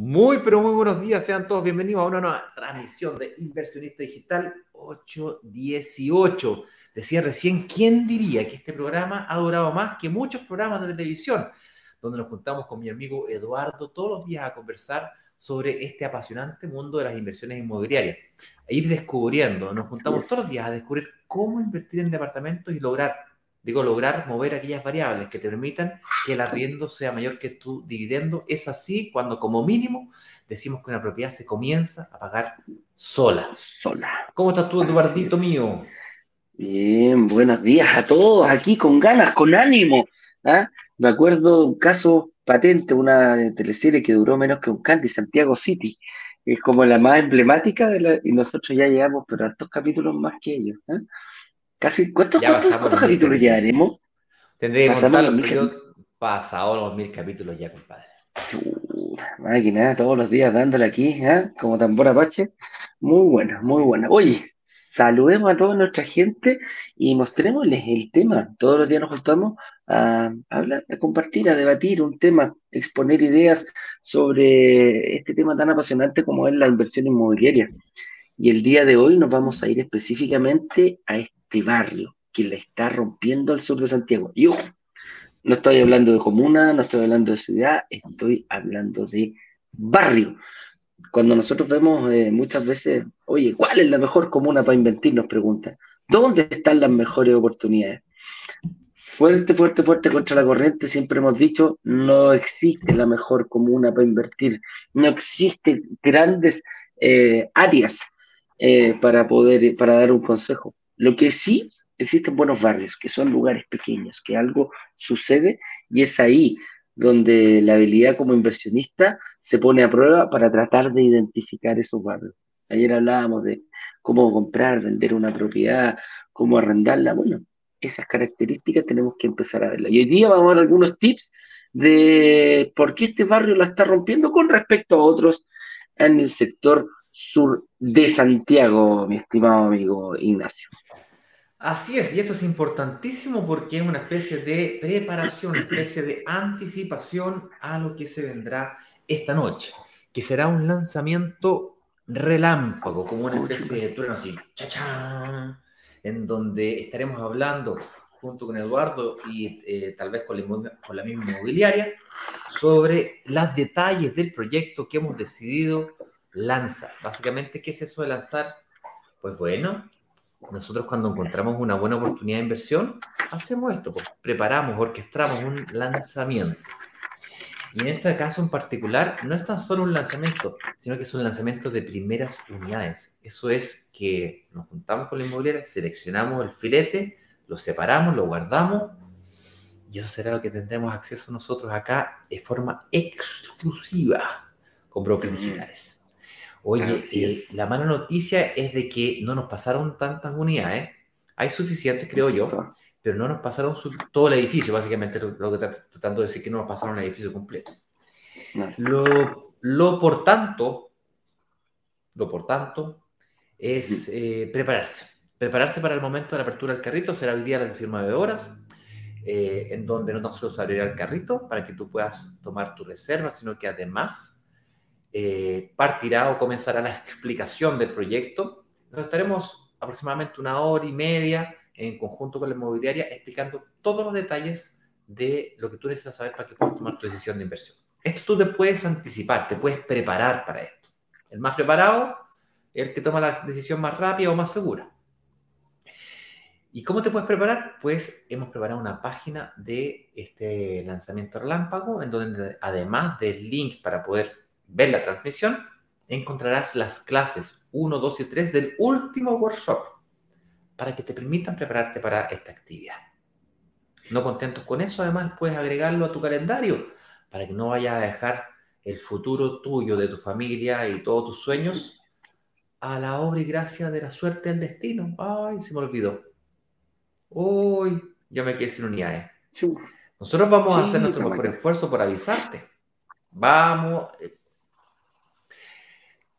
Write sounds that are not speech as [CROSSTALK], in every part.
Muy, pero muy buenos días. Sean todos bienvenidos a una nueva transmisión de Inversionista Digital 818. Decía recién, ¿quién diría que este programa ha durado más que muchos programas de televisión? Donde nos juntamos con mi amigo Eduardo todos los días a conversar sobre este apasionante mundo de las inversiones inmobiliarias. A ir descubriendo, nos juntamos todos los días a descubrir cómo invertir en departamentos y lograr Digo, lograr mover aquellas variables que te permitan que el arriendo sea mayor que tu dividendo. Es así cuando como mínimo decimos que una propiedad se comienza a pagar sola. Sola. ¿Cómo estás tú, Eduardito mío? Bien, buenos días a todos, aquí con ganas, con ánimo. ¿ah? Me acuerdo de un caso patente, una teleserie que duró menos que un Candy, Santiago City. Es como la más emblemática de la, y nosotros ya llegamos, pero a estos capítulos más que ellos. ¿eh? Casi, ¿cuántos, cuántos, capítulos ya haremos? Tendré que contar los mil pasado los mil capítulos ya, compadre. máquina, todos los días dándole aquí, ¿eh? como tambor apache. Muy buena, muy buena. Oye, saludemos a toda nuestra gente y mostrémosles el tema. Todos los días nos juntamos a hablar, a compartir, a debatir un tema, exponer ideas sobre este tema tan apasionante como es la inversión inmobiliaria. Y el día de hoy nos vamos a ir específicamente a este barrio que le está rompiendo al sur de Santiago. Y no estoy hablando de comuna, no estoy hablando de ciudad, estoy hablando de barrio. Cuando nosotros vemos eh, muchas veces, oye, ¿cuál es la mejor comuna para invertir? Nos preguntan. ¿Dónde están las mejores oportunidades? Fuerte, fuerte, fuerte contra la corriente, siempre hemos dicho, no existe la mejor comuna para invertir, no existen grandes eh, áreas eh, para poder, para dar un consejo. Lo que sí existen buenos barrios, que son lugares pequeños, que algo sucede y es ahí donde la habilidad como inversionista se pone a prueba para tratar de identificar esos barrios. Ayer hablábamos de cómo comprar, vender una propiedad, cómo arrendarla. Bueno, esas características tenemos que empezar a verlas. Y hoy día vamos a ver algunos tips de por qué este barrio la está rompiendo con respecto a otros en el sector sur de Santiago, mi estimado amigo Ignacio. Así es, y esto es importantísimo porque es una especie de preparación, una especie de anticipación a lo que se vendrá esta noche, que será un lanzamiento relámpago, como una especie de trueno así, cha en donde estaremos hablando junto con Eduardo y eh, tal vez con la, con la misma inmobiliaria sobre los detalles del proyecto que hemos decidido lanzar. Básicamente, ¿qué es eso de lanzar? Pues bueno, nosotros cuando encontramos una buena oportunidad de inversión, hacemos esto, pues, preparamos, orquestamos un lanzamiento. Y en este caso en particular, no es tan solo un lanzamiento, sino que es un lanzamiento de primeras unidades. Eso es que nos juntamos con la inmobiliaria, seleccionamos el filete, lo separamos, lo guardamos, y eso será lo que tendremos acceso nosotros acá de forma exclusiva con brokers digitales. Oye, eh, la mala noticia es de que no nos pasaron tantas unidades. Hay suficientes, creo yo, pero no nos pasaron todo el edificio, básicamente lo, que tratando de decir que no nos pasaron el edificio completo. Lo, por tanto, lo por tanto, es eh, prepararse. Prepararse para el momento de la apertura del carrito, será hoy día a las 19 horas, eh, en donde no solo se abrirá el carrito para que tú puedas tomar tu reserva, sino que además eh, partirá o comenzará la [LAUGHS] explicación del proyecto. Nos estaremos aproximadamente una hora y media en conjunto con la inmobiliaria explicando todos los detalles de lo que tú necesitas saber para que puedas tomar tu decisión de inversión. Esto tú te puedes anticipar, te puedes preparar para esto. El más preparado el que toma la decisión más rápida o más segura. ¿Y cómo te puedes preparar? Pues hemos preparado una página de este lanzamiento relámpago, en donde además del link para poder ver la transmisión, encontrarás las clases 1, 2 y 3 del último workshop para que te permitan prepararte para esta actividad. No contentos con eso, además puedes agregarlo a tu calendario para que no vayas a dejar el futuro tuyo, de tu familia y todos tus sueños a la obra y gracia de la suerte del destino. Ay, se me olvidó. Uy, yo me quedé sin unidades. Nosotros vamos a hacer nuestro mejor esfuerzo por avisarte. Vamos. Eh,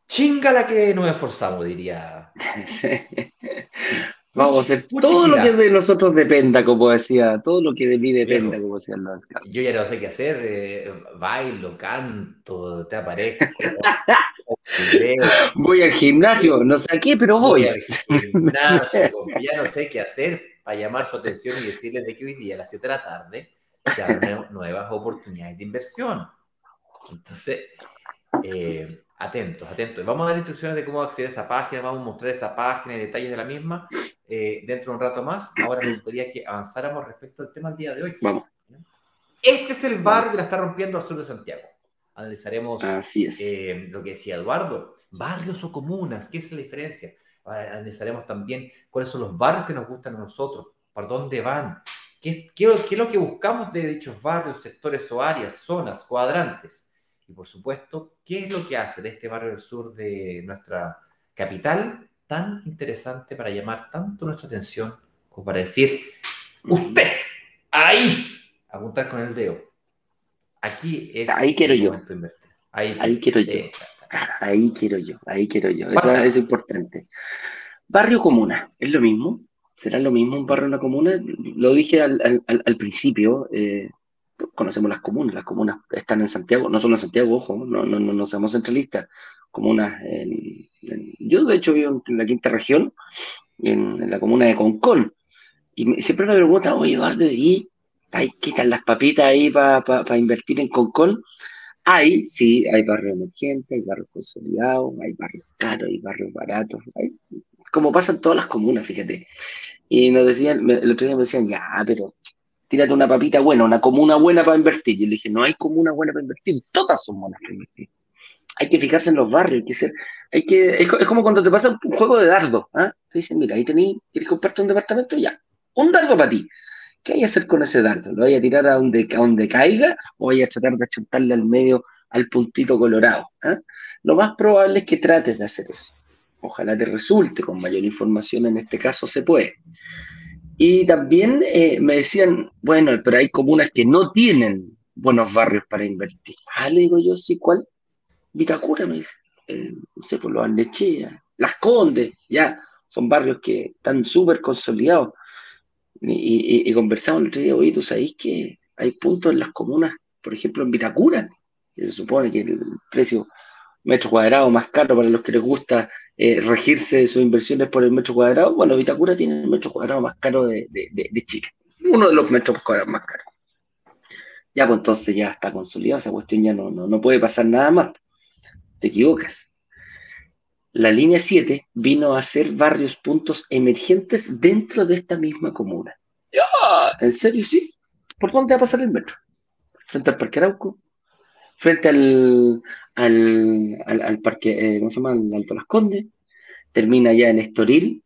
chinga la que nos esforzamos, diría. [LAUGHS] Vamos a hacer todo lo que de nosotros dependa, como decía, todo lo que de mí dependa, como decía el Yo ya no sé qué hacer, eh, bailo, canto, te aparezco. [LAUGHS] voy al gimnasio, no sé a qué, pero voy. voy al gimnasio, ya no sé qué hacer para llamar su atención y decirles de que hoy día a las 7 de la tarde se abren nuevas oportunidades de inversión. Entonces, eh, atentos, atentos. Vamos a dar instrucciones de cómo acceder a esa página, vamos a mostrar esa página y detalles de la misma eh, dentro de un rato más. Ahora me gustaría que avanzáramos respecto al tema del día de hoy. Vamos. Este es el barrio que la está rompiendo al sur de Santiago. Analizaremos eh, lo que decía Eduardo, barrios o comunas, ¿qué es la diferencia? Analizaremos también cuáles son los barrios que nos gustan a nosotros, por dónde van, qué, qué es lo que buscamos de dichos barrios, sectores o áreas, zonas, cuadrantes y por supuesto, ¿qué es lo que hace de este barrio del sur de nuestra capital tan interesante para llamar tanto nuestra atención como para decir, usted, ahí, apuntar con el dedo. Aquí es... Ahí quiero yo. Ahí, quiero yo. Ahí quiero yo, ahí quiero yo. Eso es importante. Barrio comuna, ¿es lo mismo? ¿Será lo mismo un barrio una comuna? Lo dije al, principio, eh, conocemos las comunas, las comunas están en Santiago, no solo en Santiago, ojo, no, no, no, no somos centralistas, comunas, en, yo de hecho vivo en la quinta región, en, la comuna de Concón, y siempre me preguntan, oye Eduardo, ¿y hay que están las papitas ahí para invertir en Concón? Hay, sí, hay barrios emergentes, hay barrios consolidados, hay barrios caros, hay barrios baratos, hay, como pasa en todas las comunas, fíjate. Y nos decían, el otro día me decían, ya, pero tírate una papita buena, una comuna buena para invertir. Yo le dije, no hay comuna buena para invertir, todas son buenas para invertir. Hay que fijarse en los barrios, hay que ser, hay que, es, como cuando te pasa un juego de dardo, ¿ah? Te dicen, mira, ahí tenés, ¿quieres comprarte un departamento? Ya, un dardo para ti. ¿Qué hay que hacer con ese dardo? ¿Lo voy a tirar a donde, a donde caiga o voy a tratar de achuntarle al medio al puntito colorado? ¿ah? Lo más probable es que trates de hacer eso. Ojalá te resulte, con mayor información en este caso se puede. Y también eh, me decían, bueno, pero hay comunas que no tienen buenos barrios para invertir. Ah, le digo yo, sí, ¿cuál? Vitacura, me dice. no sé, por los Andechea, Las Condes, ya, son barrios que están súper consolidados. Y, y, conversamos el otro día, oye, ¿tú sabéis que hay puntos en las comunas, por ejemplo, en Vitacura, que se supone que el precio metro cuadrado más caro para los que les gusta eh, regirse sus inversiones por el metro cuadrado, bueno, Vitacura tiene el metro cuadrado más caro de, Chile, uno de los metros cuadrados más caros. Ya, pues entonces ya está consolidada esa cuestión, ya no, no, puede pasar nada más. Te equivocas. La línea 7 vino a ser varios puntos emergentes dentro de esta misma comuna. ¿En serio? Sí. ¿Por dónde va a pasar el metro? Frente al Parque Arauco, frente al, al, parque, eh, ¿cómo se llama? Al Alto Las Condes, termina ya en Estoril,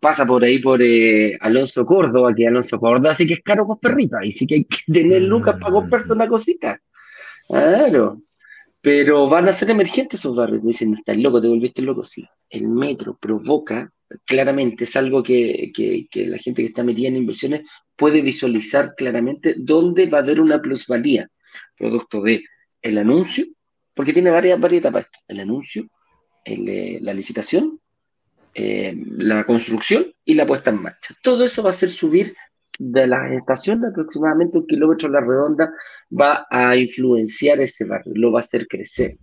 pasa por ahí por eh, Alonso Córdoba, que Alonso Córdoba sí que es caro con perritas, y sí que hay que [LAUGHS] tener lucas para comprarse una cosita. Claro. Pero van a ser emergentes esos barrios. Me dicen, estás loco, te volviste loco. Sí, el metro provoca, claramente, es algo que, que, que la gente que está metida en inversiones puede visualizar claramente dónde va a haber una plusvalía, producto de el anuncio, porque tiene varias, varias etapas. El anuncio, eh, la licitación, eh, la construcción y la puesta en marcha. Todo eso va a hacer subir de la estación de aproximadamente un kilómetro a la redonda, va a influenciar ese barrio, lo va a hacer crecer.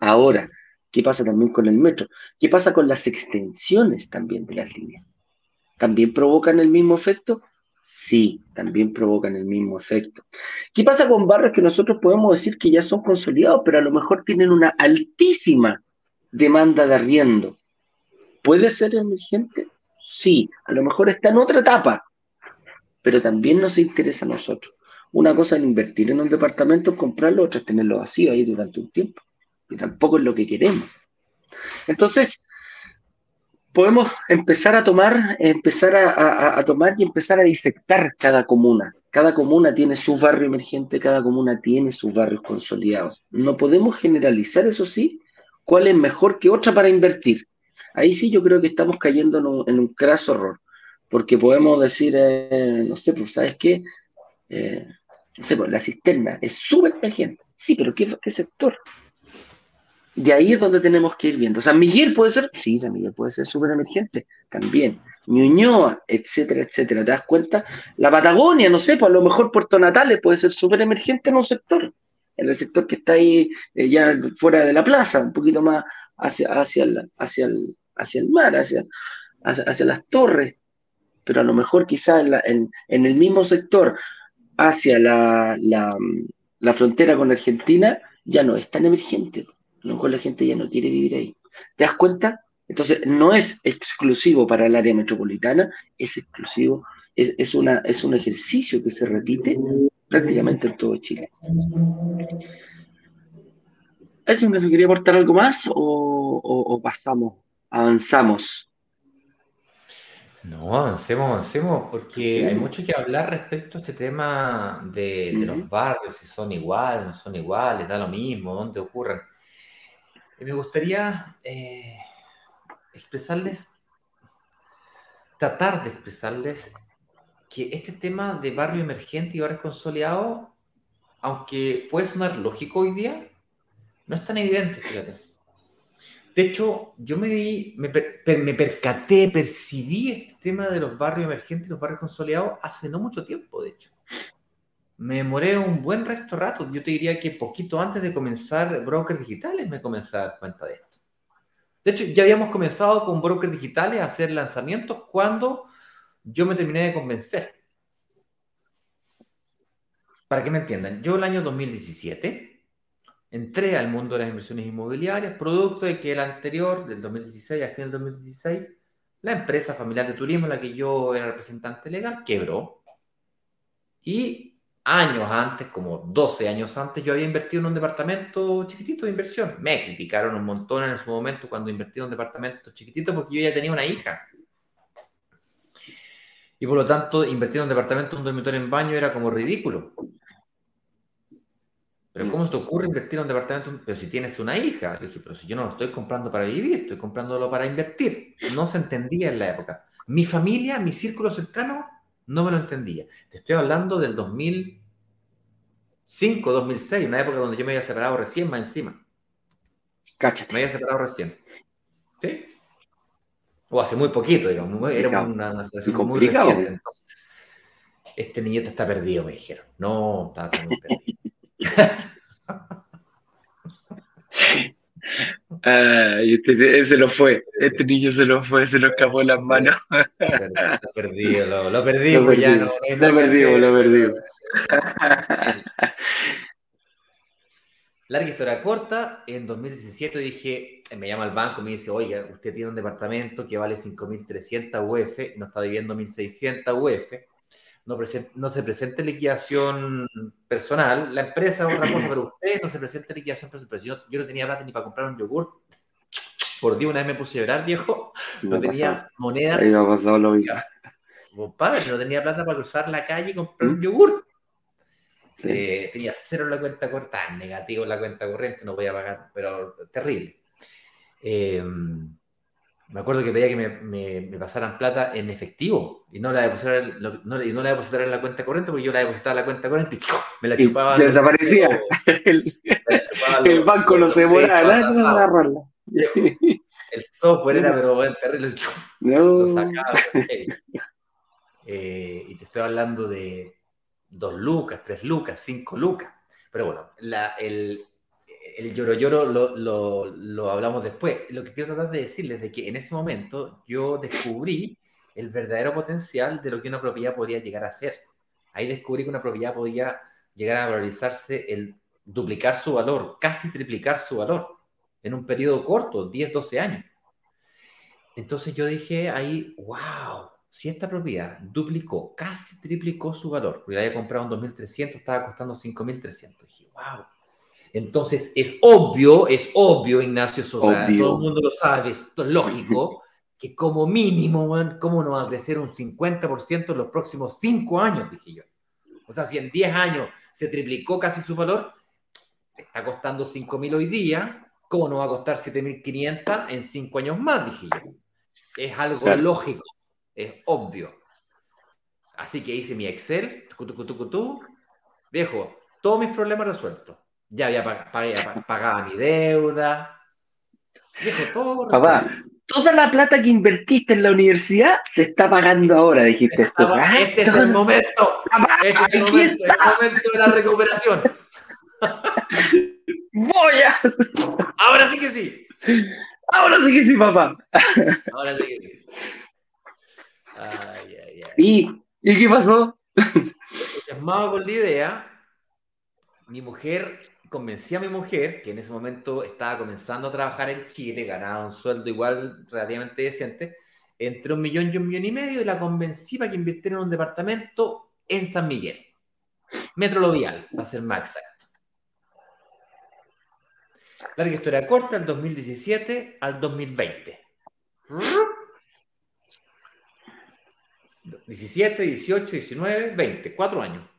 Ahora, ¿qué pasa también con el metro? ¿Qué pasa con las extensiones también de las líneas? ¿También provocan el mismo efecto? Sí, también provocan el mismo efecto. ¿Qué pasa con barrios que nosotros podemos decir que ya son consolidados, pero a lo mejor tienen una altísima demanda de arriendo? ¿Puede ser emergente? Sí, a lo mejor está en otra etapa, pero también nos interesa a nosotros. Una cosa es invertir en un departamento, comprarlo, otra es tenerlo vacío ahí durante un tiempo, que tampoco es lo que queremos. Entonces, podemos empezar a tomar, empezar a, tomar y empezar a disectar cada comuna. Cada comuna tiene su barrio emergente, cada comuna tiene sus barrios consolidados. No podemos generalizar, eso sí, cuál es mejor que otra para invertir. Ahí sí yo creo que estamos cayendo en un, en craso error, porque podemos decir, eh, no sé, pues, ¿sabes qué? Eh, no sé, pues, la cisterna es súper emergente. Sí, pero ¿qué, ¿qué sector? Y ahí es donde tenemos que ir viendo. San Miguel puede ser, sí, San Miguel puede ser súper emergente, también. Ñuñoa, etcétera, etcétera. ¿Te das cuenta? La Patagonia, no sé, pues a lo mejor Puerto Natales puede ser súper emergente en un sector, en el sector que está ahí eh, ya fuera de la plaza, un poquito más hacia, hacia, el, hacia, el, hacia el mar, hacia, hacia, las torres. Pero a lo mejor quizás en, en, el mismo sector, hacia la, la, la frontera con Argentina, ya no es tan emergente a lo mejor la gente ya no quiere vivir ahí. ¿Te das cuenta? Entonces, no es exclusivo para el área metropolitana, es exclusivo, es, una, es un ejercicio que se repite prácticamente en todo Chile. ¿Eso me quería aportar algo más o, pasamos, avanzamos? No, avancemos, avancemos, porque hay mucho que hablar respecto a este tema de, de los barrios, si son iguales, no son iguales, da lo mismo, dónde ocurren me gustaría eh, expresarles, tratar de expresarles que este tema de barrio emergente y barrio consolidado, aunque puede sonar lógico hoy día, no es tan evidente, fíjate. De hecho, yo me, di, me, me, percaté, percibí este tema de los barrios emergentes y los barrios consolidados hace no mucho tiempo, de hecho me demoré un buen resto rato. Yo te diría que poquito antes de comenzar brokers digitales me comencé a dar cuenta de esto. De hecho, ya habíamos comenzado con brokers digitales a hacer lanzamientos cuando yo me terminé de convencer. Para que me entiendan, yo el año 2017 entré al mundo de las inversiones inmobiliarias, producto de que el anterior, del 2016 a fin del 2016, la empresa familiar de turismo, la que yo era representante legal, quebró. Y años antes, como 12 años antes, yo había invertido en un departamento chiquitito de inversión. Me criticaron un montón en su momento cuando invertí en un departamento chiquitito porque yo ya tenía una hija. Y por lo tanto, invertir en un departamento, un dormitorio en baño era como ridículo. Pero ¿cómo se te ocurre invertir en un departamento? Pero si tienes una hija. Le dije, pero si yo no lo estoy comprando para vivir, estoy comprándolo para invertir. No se entendía en la época. Mi familia, mi círculo cercano, no me lo entendía. Te estoy hablando del 2005, 2006, una época donde yo me había separado recién más encima. Cáchate. Me había separado recién. ¿Sí? O hace muy poquito, digamos. Era una, situación muy reciente. este niño está perdido, me dijeron. No, está, está muy perdido. [LAUGHS] Ay, este, se lo fue, este niño se lo fue, se lo escapó en las manos. Lo perdido, lo, lo perdimos, lo ya no. lo perdimos, lo perdimos. [LAUGHS] Larga historia corta, en 2017 dije, me llama al banco, me dice, oiga, usted tiene un departamento que vale 5.300 UF, nos está debiendo 1.600 UF, no, no se presente liquidación personal, la empresa es otra cosa, pero usted no se presente liquidación personal. Yo, yo no tenía plata ni para comprar un yogur. Por Dios, una vez me puse a llorar, viejo. No, tenía moneda. Ahí me ha pasado lo mismo. Compadre, no tenía plata para cruzar la calle y comprar un ¿Mm? yogur. Eh, tenía cero en la cuenta corta, negativo en la cuenta corriente, no voy a pagar, pero terrible. Eh, me acuerdo que pedía que me, pasaran plata en efectivo y no la depositaran no, y no la en la cuenta corriente porque yo la depositaba en la cuenta corriente y me la chupaba. Y desaparecía. [LAUGHS] El, el banco no se demoraba nada en agarrarla. El software era, pero bueno, terrible. No. [LAUGHS] Lo sacaba. Eh, y te estoy hablando de dos lucas, tres lucas, cinco lucas. Pero bueno, la, el, el lloro lloro lo, lo, hablamos después. Lo que quiero tratar de decirles es de que en ese momento yo descubrí el verdadero potencial de lo que una propiedad podría llegar a ser. Ahí descubrí que una propiedad podía llegar a valorizarse, el duplicar su valor, casi triplicar su valor en un periodo corto, 10, 12 años. Entonces yo dije ahí, wow, si esta propiedad duplicó, casi triplicó su valor, porque la había comprado en 2.300, estaba costando 5.300. Dije, wow, entonces es obvio, es obvio, Ignacio Sosa, todo el mundo lo sabe, esto es lógico, [LAUGHS] que como mínimo, ¿cómo no va a crecer un 50% en los próximos 5 años? Dije yo. O sea, si en 10 años se triplicó casi su valor, está costando 5.000 hoy día, ¿cómo no va a costar 7.500 en 5 años más? Dije yo. Es algo lógico, es obvio. Así que hice mi Excel, tucu, tucu, tucu, tu, viejo, todos mis problemas resueltos. Ya había pagado mi deuda. Viejo, todo Papá, toda la plata que invertiste en la universidad se está pagando ahora, dijiste. Este es el momento. este es el momento, el momento de la recuperación. Voy a... Ahora sí que sí. Ahora sí que sí, papá. Ahora sí que sí. Ay, ay, ay. ¿Y, ¿Y qué pasó? Entusiasmado con la idea, mi mujer, convencí a mi mujer, que en ese momento estaba comenzando a trabajar en Chile, ganaba un sueldo igual relativamente decente, entre un millón y un millón y medio, y la convencí para que invirtiera en un departamento en San Miguel. Metro Lovial, para ser más exacto. Larga historia corta, del 2017 al 2020. 17, 18, 19, 20, cuatro años.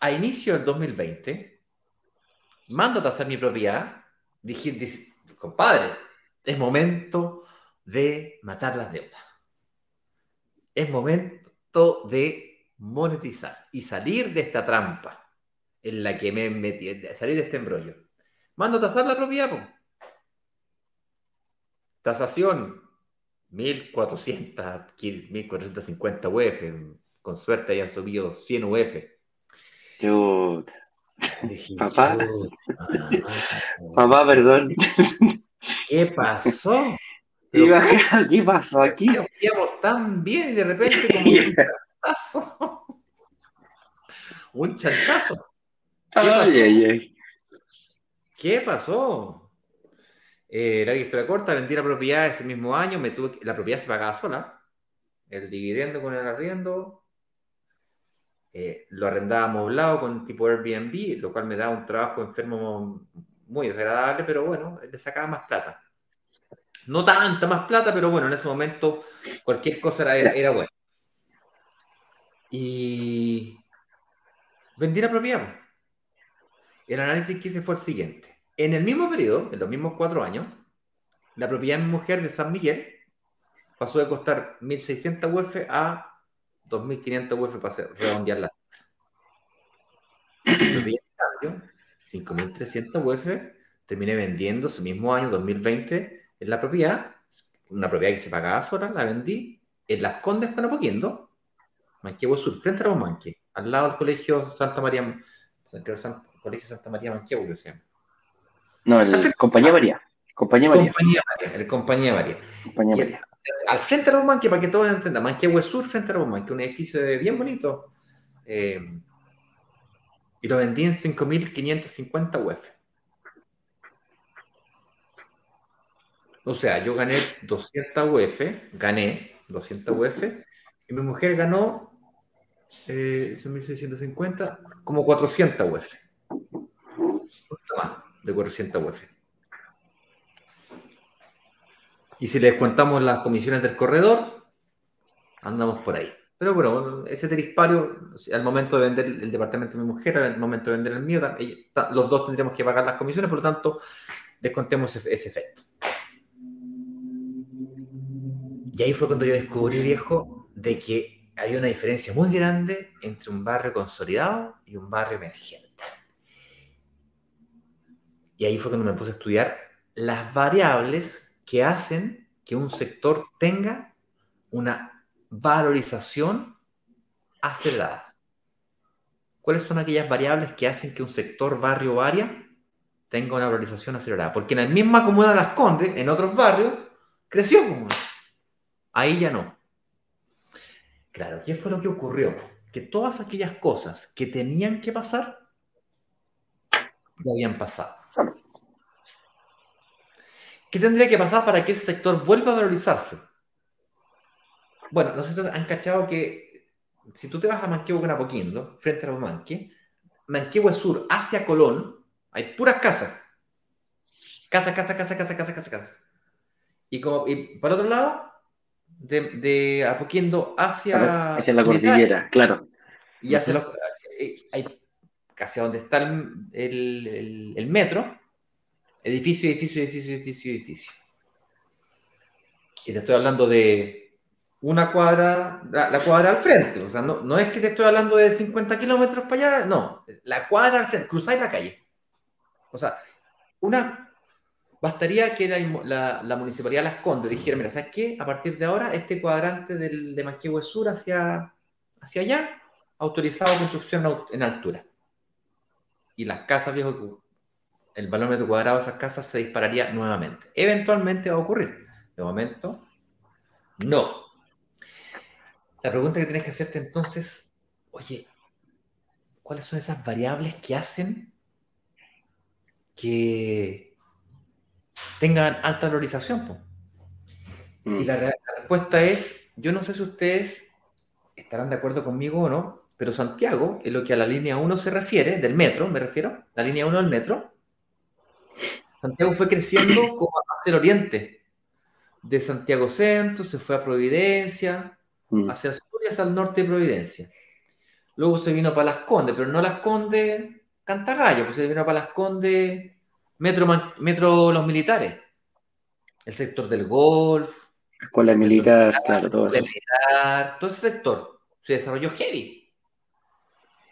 A inicio del 2020, mando a tasar mi propiedad. Dije, dije, compadre, es momento de matar las deudas. Es momento de monetizar y salir de esta trampa en la que me metí, salir de este embrollo. Mando a tasar la propiedad. Po. Tasación, 1400, 1450 UF. Con suerte hayan subido 100 UF. [LAUGHS] Papá. Papá, perdón. ¿Qué pasó? ¿Qué pasó aquí? Íbamos tan bien y de repente como [LAUGHS] un chantazo. [LAUGHS] un chantazo. ¿Qué pasó? Ay, ay, ay. ¿Qué pasó? Eh, la historia corta, vendí la propiedad ese mismo año, me tuve la propiedad se pagaba sola, el dividendo con el arriendo, eh, lo arrendaba amoblado con tipo Airbnb, lo cual me daba un trabajo enfermo muy desagradable, pero bueno, le sacaba más plata. No tanta más plata, pero bueno, en ese momento cualquier cosa era, era buena. Y vendí la propiedad. El análisis que hice fue el siguiente. En el mismo periodo, en los mismos cuatro años, la propiedad de mi mujer de San Miguel pasó de costar 1.600 UF a 2.500 UF para redondear la cambio, 5.300 UF, terminé vendiendo ese mismo año, 2020, en la propiedad, una propiedad que se pagaba sola, la vendí en Las Condes con Apoquindo, Manquehue Sur, frente a los Manque, al lado del colegio Santa María, Colegio Santa María Manquehue, que se llama. No, el Compañía María. Compañía María. Compañía María, el Compañía María. Compañía María. Al frente de los Manque, para que todos entendan, Manquehue Sur, frente a los Manque, un edificio bien bonito. Eh, y lo vendí en 5.550 UF. O sea, yo gané 200 UF, gané 200 UF, y mi mujer ganó eh, 1.650, como 400 UF. Más de 400 UF. Y si les contamos las comisiones del corredor, andamos por ahí. Pero bueno, ese terispario, al momento de vender el departamento de mi mujer, al momento de vender el mío, los dos tendríamos que pagar las comisiones, por lo tanto, descontemos ese, ese efecto. Y ahí fue cuando yo descubrí, viejo, de que había una diferencia muy grande entre un barrio consolidado y un barrio emergente. Y ahí fue cuando me puse a estudiar las variables que hacen que un sector tenga una valorización acelerada. ¿Cuáles son aquellas variables que hacen que un sector barrio varia tenga una valorización acelerada? Porque en la misma comuna de Las Condes, en otros barrios, creció. Ahí ya no. Claro, ¿qué fue lo que ocurrió? Que todas aquellas cosas que tenían que pasar ya habían pasado. ¿Qué tendría que pasar para que ese sector vuelva a valorizarse? Bueno, nosotros han cachado que si tú te vas a Manquehue con Apoquindo, frente a los Manque, Manquehue Sur hacia Colón, hay puras casas. Casa, casa, casa, casa, casa, casa, casa. Y, como, y para otro lado, de, de Apoquindo hacia... Hacia la cordillera, claro. Y hacia los, eh, hay hacia donde está el, el, metro, edificio, edificio, edificio, edificio, edificio. Y te estoy hablando de una cuadra, la, cuadra al frente. O sea, no, es que te estoy hablando de 50 kilómetros para allá, no. La cuadra al frente, cruzáis la calle. O sea, una. Bastaría que la, la, municipalidad Las Condes dijera, mira, ¿sabes qué? A partir de ahora, este cuadrante del, de Manquehue Sur hacia, hacia allá, autorizado construcción en altura. Y las casas, viejo, el valor metro cuadrado de esas casas se dispararía nuevamente. Eventualmente va a ocurrir. De momento, no. La pregunta que tienes que hacerte entonces, oye, ¿cuáles son esas variables que hacen que tengan alta valorización? Y mm. la, respuesta es, yo no sé si ustedes estarán de acuerdo conmigo o no, pero Santiago, en lo que a la línea 1 se refiere, del metro, me refiero, la línea 1 del metro, Santiago fue creciendo [CLEARS THROAT] como hacia el oriente. De Santiago Centro se fue a Providencia, Mm. hacia Asturias al norte de Providencia. Luego se vino para Las Condes, pero no Las Condes Cantagallo, pues se vino para Las Condes Metro, Metro Los Militares. El sector del golf. Escuela militar, claro, todo eso. Militar, todo ese sector se desarrolló heavy.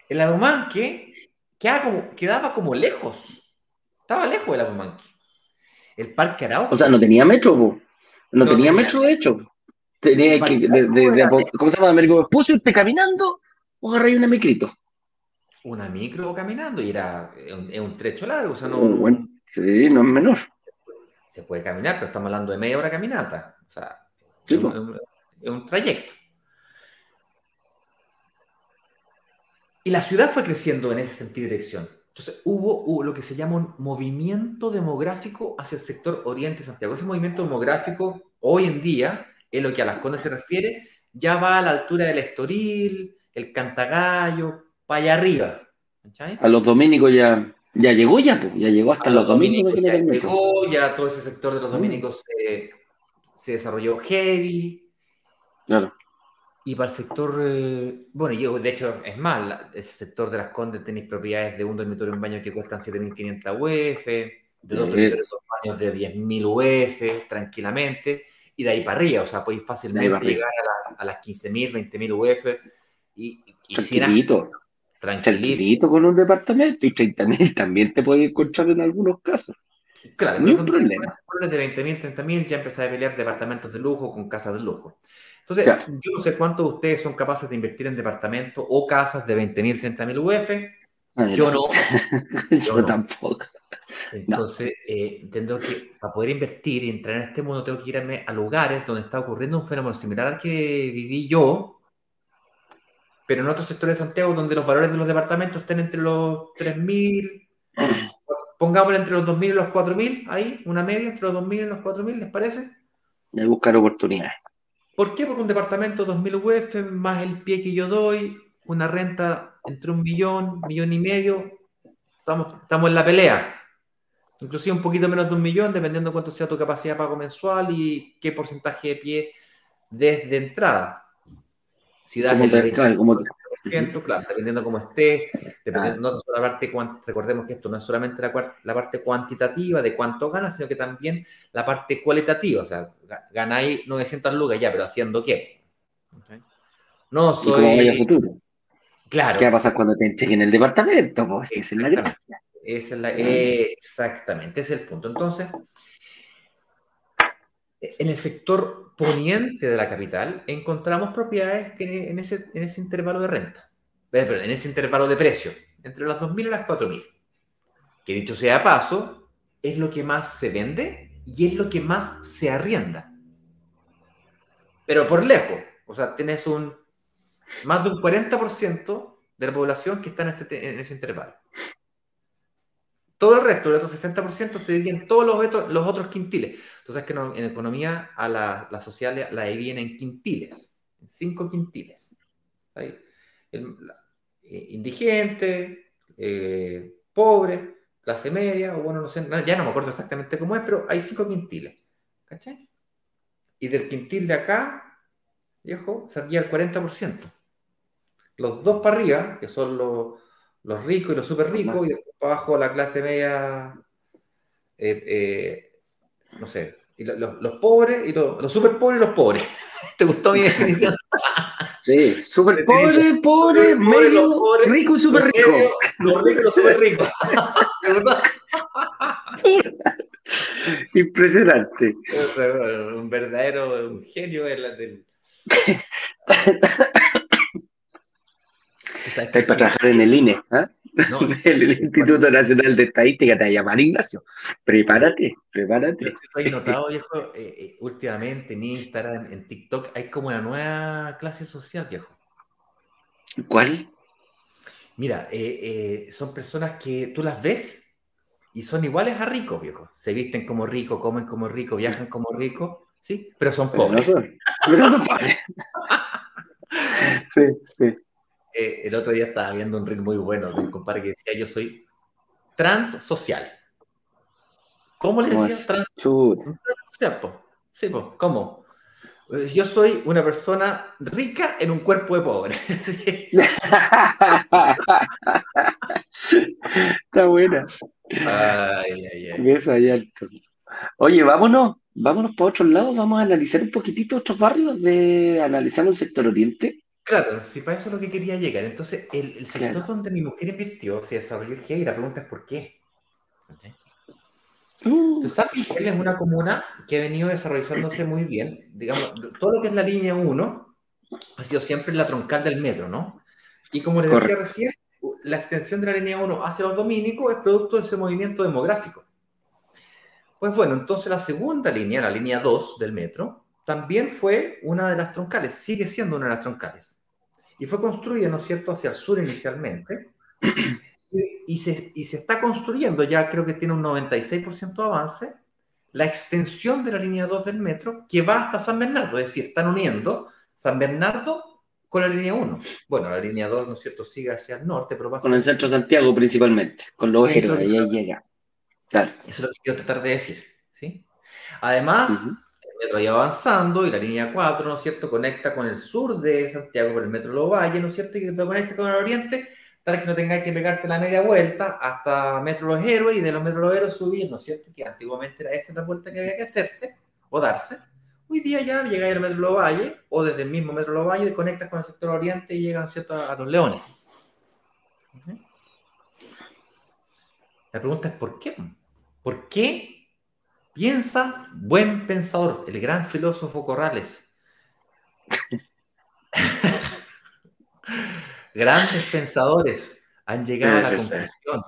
El Abumanque quedaba como, quedaba como lejos. Estaba lejos del Abumanque. El Parque Arauco. O sea, no tenía metro, no, no, tenía metro, de hecho. Tenía que, de, de, ¿cómo se llama? Américo ¿Puso usted caminando o agarré una micrito? Una micro caminando y era es un, trecho largo, o sea, no. Bueno, sí, no es menor. Se puede caminar, pero estamos hablando de media hora caminata. O sea, es, un, trayecto. Y la ciudad fue creciendo en esa sentido y dirección. Entonces hubo, hubo, lo que se llama un movimiento demográfico hacia el sector Oriente Santiago. Ese movimiento demográfico hoy en día en lo que a las Condes se refiere, ya va a la altura del Estoril, el Cantagallo, para allá arriba. A los dominicos ya, ya llegó ya, pues, ya llegó hasta los, dominicos. ya llegó, ya todo ese sector de los mm. dominicos se, desarrolló heavy. Claro. Y para el sector, eh, bueno, yo de hecho, es más, ese sector de las Condes tenéis propiedades de un dormitorio en baño que cuestan 7.500 UF, de dos dormitorios en baños de 10.000 UF, tranquilamente y de ahí para arriba, o sea, podéis fácilmente llegar a, las 15.000, 20.000 UF y, y tranquilito, tranquilito. con un departamento y 30.000 también te puedes encontrar en algunos casos. Claro, no hay problema. De 20.000, 30.000 ya empecé a pelear departamentos de lujo con casas de lujo. Entonces, yo no sé cuántos de ustedes son capaces de invertir en departamentos o casas de 20.000, 30.000 UF. yo no. [LAUGHS] yo, tampoco. Entonces, eh, entiendo que para poder invertir y entrar en este mundo tengo que irme a lugares donde está ocurriendo un fenómeno similar al que viví yo, pero en otros sectores de Santiago donde los valores de los departamentos estén entre los 3.000, pongámosle entre los 2.000 y los 4.000, ahí, una media entre los 2.000 y los 4.000, ¿les parece? De buscar oportunidades. ¿Por qué? Porque un departamento 2.000 UF más el pie que yo doy, una renta entre un millón, millón y medio, estamos, estamos en la pelea inclusive un poquito menos de un millón, dependiendo cuánto sea tu capacidad de pago mensual y qué porcentaje de pie desde entrada. Si das el claro, dependiendo cómo estés, dependiendo no solo la parte, recordemos que esto no es solamente la, la, parte cuantitativa de cuánto ganas, sino que también la parte cualitativa, o sea, ganáis 900 lucas ya, pero ¿haciendo qué? No soy... ¿Y cómo futuro? Claro. ¿Qué va a pasar cuando te entreguen el departamento? Pues, es la gracia. Esa es la, exactamente, ese es el punto. Entonces, en el sector poniente de la capital encontramos propiedades que en ese, en ese intervalo de renta, eh, en ese intervalo de precio, entre las 2.000 y las 4.000, que dicho sea paso, es lo que más se vende y es lo que más se arrienda. Pero por lejos, o sea, tienes un más de un 40% de la población que está en ese, en ese intervalo. Todo el resto, el otro 60%, se divide todos los otros, los otros quintiles. Entonces, que en economía a la, la social la dividen en quintiles, en cinco quintiles. El, eh, indigente, eh, pobre, clase media, o bueno, no sé, ya no me acuerdo exactamente cómo es, pero hay cinco quintiles. ¿Cachai? Y del quintil de acá, viejo, salía el 40%. Los dos para arriba, que son los los ricos y los súper ricos, y después abajo la clase media, eh, eh, no sé, Y los pobres, y los super pobres y los pobres. [LAUGHS] ¿Te gustó mi definición? [LAUGHS] Sí, súper [LAUGHS] pobre, pobre, medio, rico y súper rico. Los ricos y los súper ricos. Impresionante. Un verdadero genio es la del. Estás para trabajar en el INE, ¿ah? No, [LAUGHS] el, Instituto Nacional de Estadística te va a llamar Ignacio. Prepárate, prepárate. He notado, viejo, eh, eh, últimamente en Instagram, en TikTok, hay como una nueva clase social, viejo. ¿Cuál? Mira, eh, son personas que tú las ves y son iguales a ricos, viejo. Se visten como ricos, comen como ricos, viajan como ricos, ¿sí? Pero son pobres. Pero no son, pobres. [LAUGHS] sí, sí. Eh, el otro día estaba viendo un ritmo muy bueno de un compadre que decía, yo soy transsocial. ¿Cómo le decía? Transsocial. Sí, ¿cómo? Eh, yo soy una persona rica en un cuerpo de pobre. [LAUGHS] [LAUGHS] Está buena. Ay, ay, ay. Oye, vámonos, vámonos por otros lados, vamos a analizar un poquitito otros barrios de analizar el sector oriente. Claro, si para eso es lo que quería llegar. Entonces, el, sector donde mi mujer invirtió se desarrolló y la pregunta es ¿por qué? Uh. Entonces, San es una comuna que ha venido desarrollándose muy bien. Digamos, todo lo que es la línea 1 ha sido siempre la troncal del metro, ¿no? Y como les decía recién, la extensión de la línea 1 hacia los dominicos es producto de ese movimiento demográfico. Pues bueno, entonces la segunda línea, la línea 2 del metro, también fue una de las troncales, sigue siendo una de las troncales y fue construida, ¿no es cierto?, hacia el sur inicialmente, y, se, y, se, está construyendo, ya creo que tiene un 96% de avance, la extensión de la línea 2 del metro que va hasta San Bernardo, es decir, están uniendo San Bernardo con la línea 1. Bueno, la línea 2, ¿no es cierto?, sigue hacia el norte, pero Con el centro de Santiago principalmente, con los ejes, ahí llega. Claro. Eso es lo que quiero tratar de decir, ¿sí? Además, metro ya avanzando y la línea 4, ¿no es cierto?, conecta con el sur de Santiago por el metro Los Valle, ¿no es cierto?, y que te conecta con el oriente, tal que no tengáis que pegarte la media vuelta hasta Metro Los Héroes y de los Metro Los Héroes subir, ¿no es cierto?, que antiguamente era esa la vuelta que había que hacerse o darse. Hoy día ya llegáis al Metro Los Valle o desde el mismo Metro Los Valle conectas con el sector oriente y llegas, ¿no es cierto?, a, los Leones. La pregunta es ¿por qué? ¿Por qué Piensa, buen pensador, el gran filósofo Corrales. [LAUGHS] Grandes pensadores han llegado a la conclusión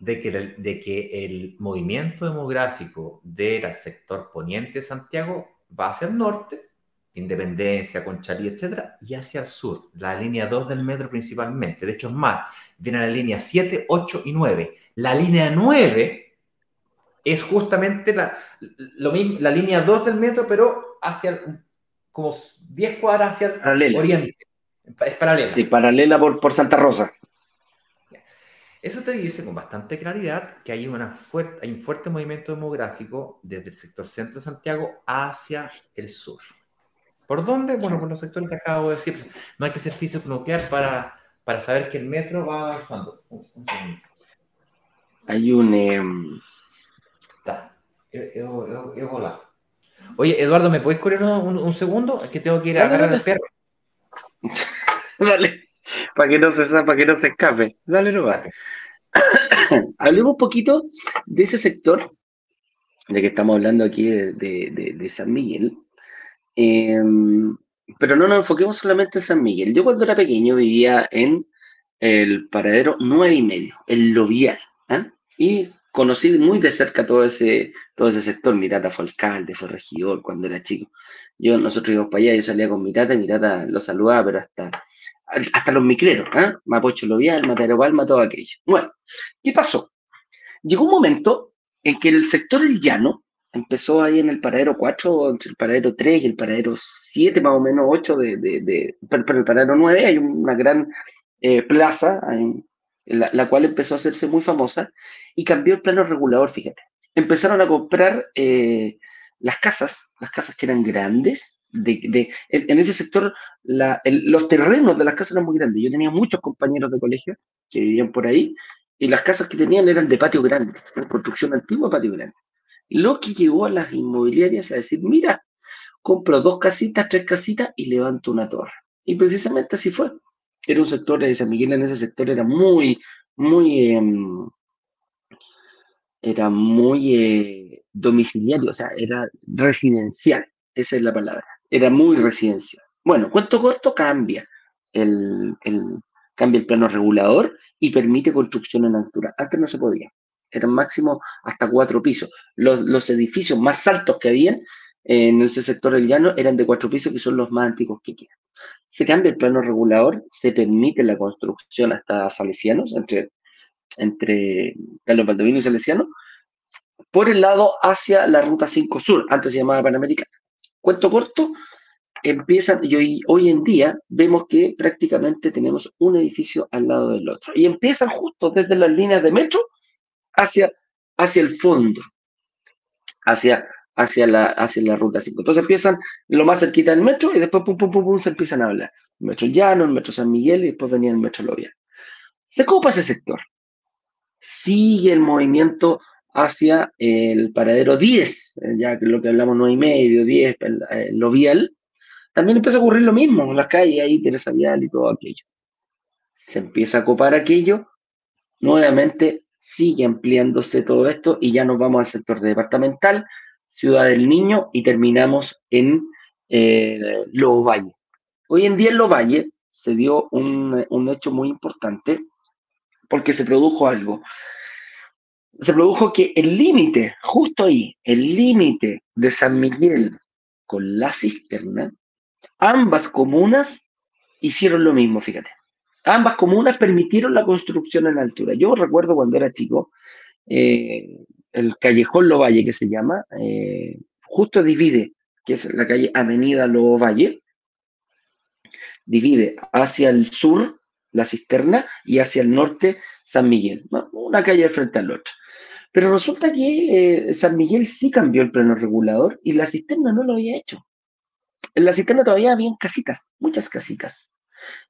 de que, el, de que el movimiento demográfico del sector poniente de Santiago va hacia el norte, Independencia, Conchalí, etcétera, y hacia el sur, la línea 2 del metro principalmente. De hecho, es más, viene la línea 7, 8 y 9. La línea 9 es justamente la, lo mismo, la línea 2 del metro, pero hacia como 10 cuadras hacia el oriente. Es paralela. Sí, paralela por, por Santa Rosa. Eso te dice con bastante claridad que hay, una fuerte, hay un fuerte movimiento demográfico desde el sector centro de Santiago hacia el sur. ¿Por dónde? Bueno, por los sectores que acabo de decir. No hay que ser físico nuclear para, para saber que el metro va avanzando. hay un, em, Oye, Eduardo, ¿me puedes correr un, segundo? Es que tengo que ir a agarrar al perro. [LAUGHS] Dale, para que no se para que no se escape. Dale, no va. [COUGHS] Hablemos un poquito de ese sector, de que estamos hablando aquí de, San Miguel. Em, pero no nos enfoquemos solamente en San Miguel. Yo cuando era pequeño vivía en el paradero nueve y medio, el Lovial. ¿ah? Y conocí muy de cerca todo ese, todo ese sector. Mi tata fue alcalde, fue regidor cuando era chico. Yo, nosotros íbamos para allá, yo salía con mi tata y mi tata lo saludaba, pero hasta, hasta los micreros, ¿eh? Mapocho Lovial, Matero Palma, todo aquello. Bueno, ¿qué pasó? Llegó un momento en que el sector El Llano empezó ahí en el paradero 4, entre el paradero 3 y el paradero 7, más o menos 8, de, de, de pero, el paradero 9 hay una gran eh, plaza, hay la, cual empezó a hacerse muy famosa y cambió el plano regulador, fíjate. Empezaron a comprar eh, las casas, las casas que eran grandes, de, en, ese sector los terrenos de las casas eran muy grandes. Yo tenía muchos compañeros de colegio que vivían por ahí y las casas que tenían eran de patio grande, construcción antigua, patio grande. lo que llevó a las inmobiliarias a decir, mira, compro dos casitas, tres casitas y levanto una torre. Y precisamente así fue. Era un sector de San Miguel en ese sector era muy, muy, em, era muy eh, domiciliario, o sea, era residencial, esa es la palabra, era muy residencial. Bueno, cuento corto cambia el, cambia el plano regulador y permite construcción en altura. Antes no se podía, eran máximo hasta cuatro pisos. Los, edificios más altos que habían en ese sector del llano eran de cuatro pisos, que son los más antiguos que quedan. Se cambia el plano regulador, se permite la construcción hasta Salesianos, entre, entre Carlos Valdovino y Salesiano, por el lado hacia la ruta 5 Sur, antes se llamaba Panamericana. Cuento corto, empiezan, y hoy, hoy en día vemos que prácticamente tenemos un edificio al lado del otro. Y empiezan justo desde las líneas de metro hacia, hacia el fondo, hacia, hacia, la, hacia la ruta 5. Entonces empiezan lo más cerquita del metro y después pum, pum, pum, pum, se empiezan a hablar. El metro Llano, el metro San Miguel y después venía el metro Lovial. Se ocupa ese sector. Sigue el movimiento hacia el paradero 10, ya que lo que hablamos 9 y medio, 10, el, el también empieza a ocurrir lo mismo en las calles, ahí Teresa Vial y todo aquello. Se empieza a copar aquello, nuevamente sigue ampliándose todo esto y ya nos vamos al sector departamental, Ciudad del Niño y terminamos en eh, Los. Hoy en día en Los Valles se dio un, un hecho muy importante porque se produjo algo. Se produjo que el límite, justo ahí, el límite de San Miguel con la cisterna, ambas comunas hicieron lo mismo, fíjate. Ambas comunas permitieron la construcción en altura. Yo recuerdo cuando era chico, eh, el callejón Lovalle, que se llama, eh, justo divide, que es la calle Avenida Lovalle, divide hacia el sur la cisterna y hacia el norte San Miguel, una calle frente a la. Pero resulta que eh, San Miguel sí cambió el plano regulador y la cisterna no lo había hecho. En la cisterna todavía habían casitas, muchas casitas.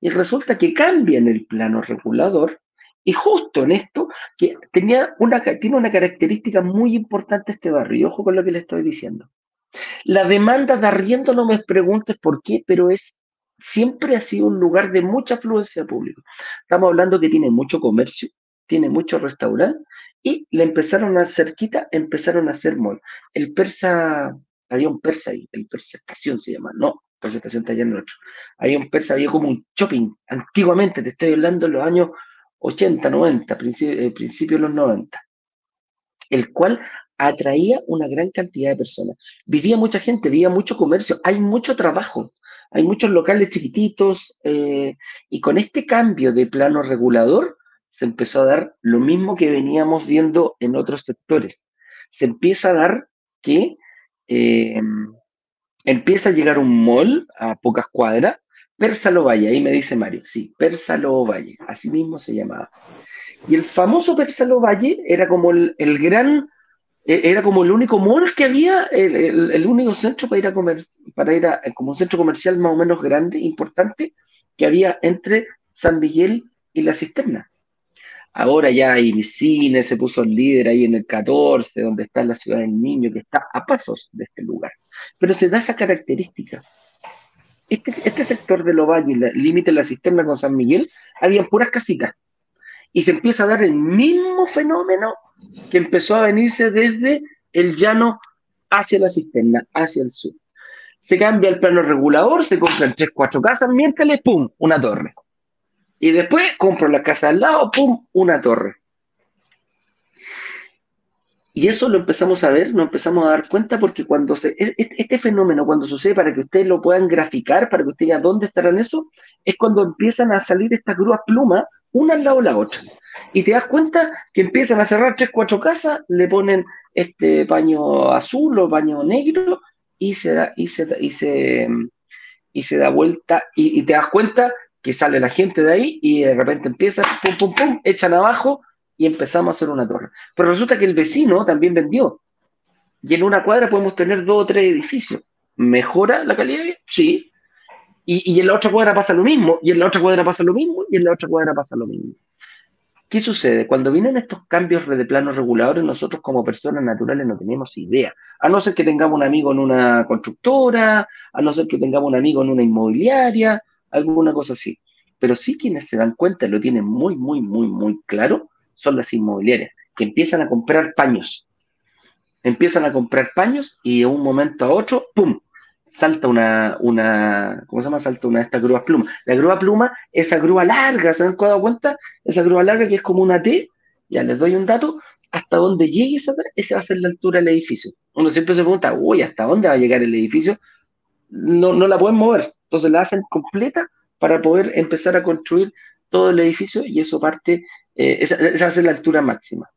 Y resulta que cambian el plano regulador y justo en esto, que tenía una, tiene una característica muy importante este barrio, y ojo con lo que le estoy diciendo. La demanda de arriendo, no me preguntes por qué, pero es siempre ha sido un lugar de mucha afluencia pública. Estamos hablando que tiene mucho comercio, tiene mucho restaurante, y le empezaron a cerquita, empezaron a hacer mall. El persa había un persa ahí, el persa estación se llama, no, persa estación está allá en el otro. Había un persa, había como un shopping, antiguamente, te estoy hablando en los años 80, 90, principios principio de los 90, el cual atraía una gran cantidad de personas. Vivía mucha gente, vivía mucho comercio, hay mucho trabajo, hay muchos locales chiquititos, eh, y con este cambio de plano regulador se empezó a dar lo mismo que veníamos viendo en otros sectores. Se empieza a dar que eh, empieza a llegar un mall a pocas cuadras, Pérsalo Valle, ahí me dice Mario, sí, Pérsalo Valle, así mismo se llamaba. Y el famoso Pérsalo Valle era como el, gran, e, era como el único mall que había, el, único centro para ir a comer, para ir a, como un centro comercial más o menos grande, importante, que había entre San Miguel y la cisterna. Ahora ya hay cine, se puso el líder ahí en el 14, donde está la ciudad del niño, que está a pasos de este lugar. Pero se da esa característica. Este, este sector de Lovalle, el límite de la cisterna con San Miguel, había puras casitas. Y se empieza a dar el mismo fenómeno que empezó a venirse desde el llano hacia la cisterna, hacia el sur. Se cambia el plano regulador, se compran tres, cuatro casas, miércoles, ¡pum! Una torre. Y después compro la casa al lado, ¡pum! Una torre. Y eso lo empezamos a ver, nos empezamos a dar cuenta porque cuando se, e, e, este fenómeno, cuando sucede, para que ustedes lo puedan graficar, para que ustedes vean dónde estarán eso, es cuando empiezan a salir estas grúas plumas, una al lado de la otra. Y te das cuenta que empiezan a cerrar tres, cuatro casas, le ponen este paño azul o paño negro y se da, y se, y se, y se da vuelta, y, y te das cuenta que sale la gente de ahí y de repente empieza, pum, pum, pum, echan abajo y empezamos a hacer una torre. Pero resulta que el vecino también vendió. Y en una cuadra podemos tener dos o tres edificios. ¿Mejora la calidad? Sí. Y, en la otra cuadra pasa lo mismo, y en la otra cuadra pasa lo mismo, y en la otra cuadra pasa lo mismo. ¿Qué sucede? Cuando vienen estos cambios de planos reguladores, nosotros como personas naturales no tenemos idea. A no ser que tengamos un amigo en una constructora, a no ser que tengamos un amigo en una inmobiliaria, alguna cosa así. Pero sí quienes se dan cuenta lo tienen muy, muy, muy, muy claro son las inmobiliarias, que empiezan a comprar paños. Empiezan a comprar paños y de un momento a otro, ¡pum! salta una, una, ¿cómo se llama? Salta una de estas grúas pluma. La grúa pluma, esa grúa larga, ¿se han dado cuenta? Esa grúa larga que es como una T, ya les doy un dato, hasta donde llegue esa, esa va a ser la altura del edificio. Uno siempre se pregunta, uy, ¿hasta dónde va a llegar el edificio? No, no la pueden mover, entonces la hacen completa para poder empezar a construir todo el edificio y eso parte, eh, esa va a ser la altura máxima.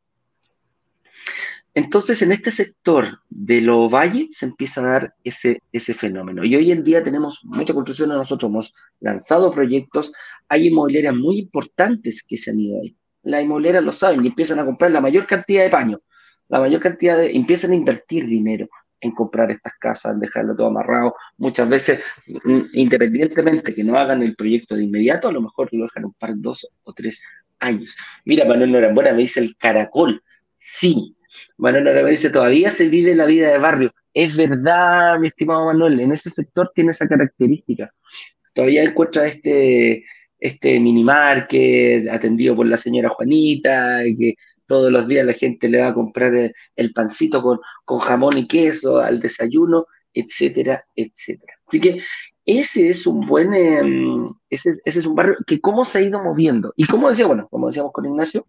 Entonces, en este sector de los valles se empieza a dar ese, ese fenómeno. Y hoy en día tenemos mucha construcción, nosotros hemos lanzado proyectos, hay inmobiliarias muy importantes que se han ido ahí. Las inmobiliarias lo saben y empiezan a comprar la mayor cantidad de paños, la mayor cantidad de, empiezan a invertir dinero en comprar estas casas, en dejarlo todo amarrado. Muchas veces, mm, independientemente que no hagan el proyecto de inmediato, a lo mejor lo dejan un par, dos o tres años. Mira, Manuel Norambuena me dice el caracol. Sí, Manuel me dice, todavía se vive la vida de barrio. Es verdad, mi estimado Manuel, en ese sector tiene esa característica. Todavía encuentra este, este minimarket atendido por la señora Juanita, que todos los días la gente le va a comprar el, pancito con, con jamón y queso al desayuno, etcétera, etcétera. Así que ese es un buen, em, ese, ese, es un barrio que cómo se ha ido moviendo. Y como decía, bueno, como decíamos con Ignacio,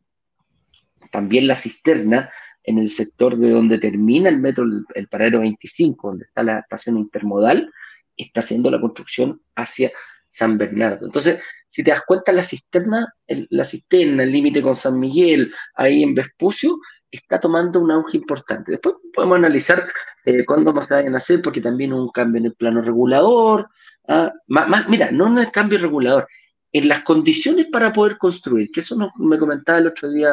también la cisterna en el sector de donde termina el metro, el, paradero 25, donde está la estación intermodal, está haciendo la construcción hacia San Bernardo. Entonces, si te das cuenta, la cisterna, la cisterna, el límite con San Miguel, ahí en Vespucio, está tomando un auge importante. Después podemos analizar eh, cuándo más vayan a hacer, porque también un cambio en el plano regulador. Ah, más, mira, no en el cambio regulador, en las condiciones para poder construir, que eso me comentaba el otro día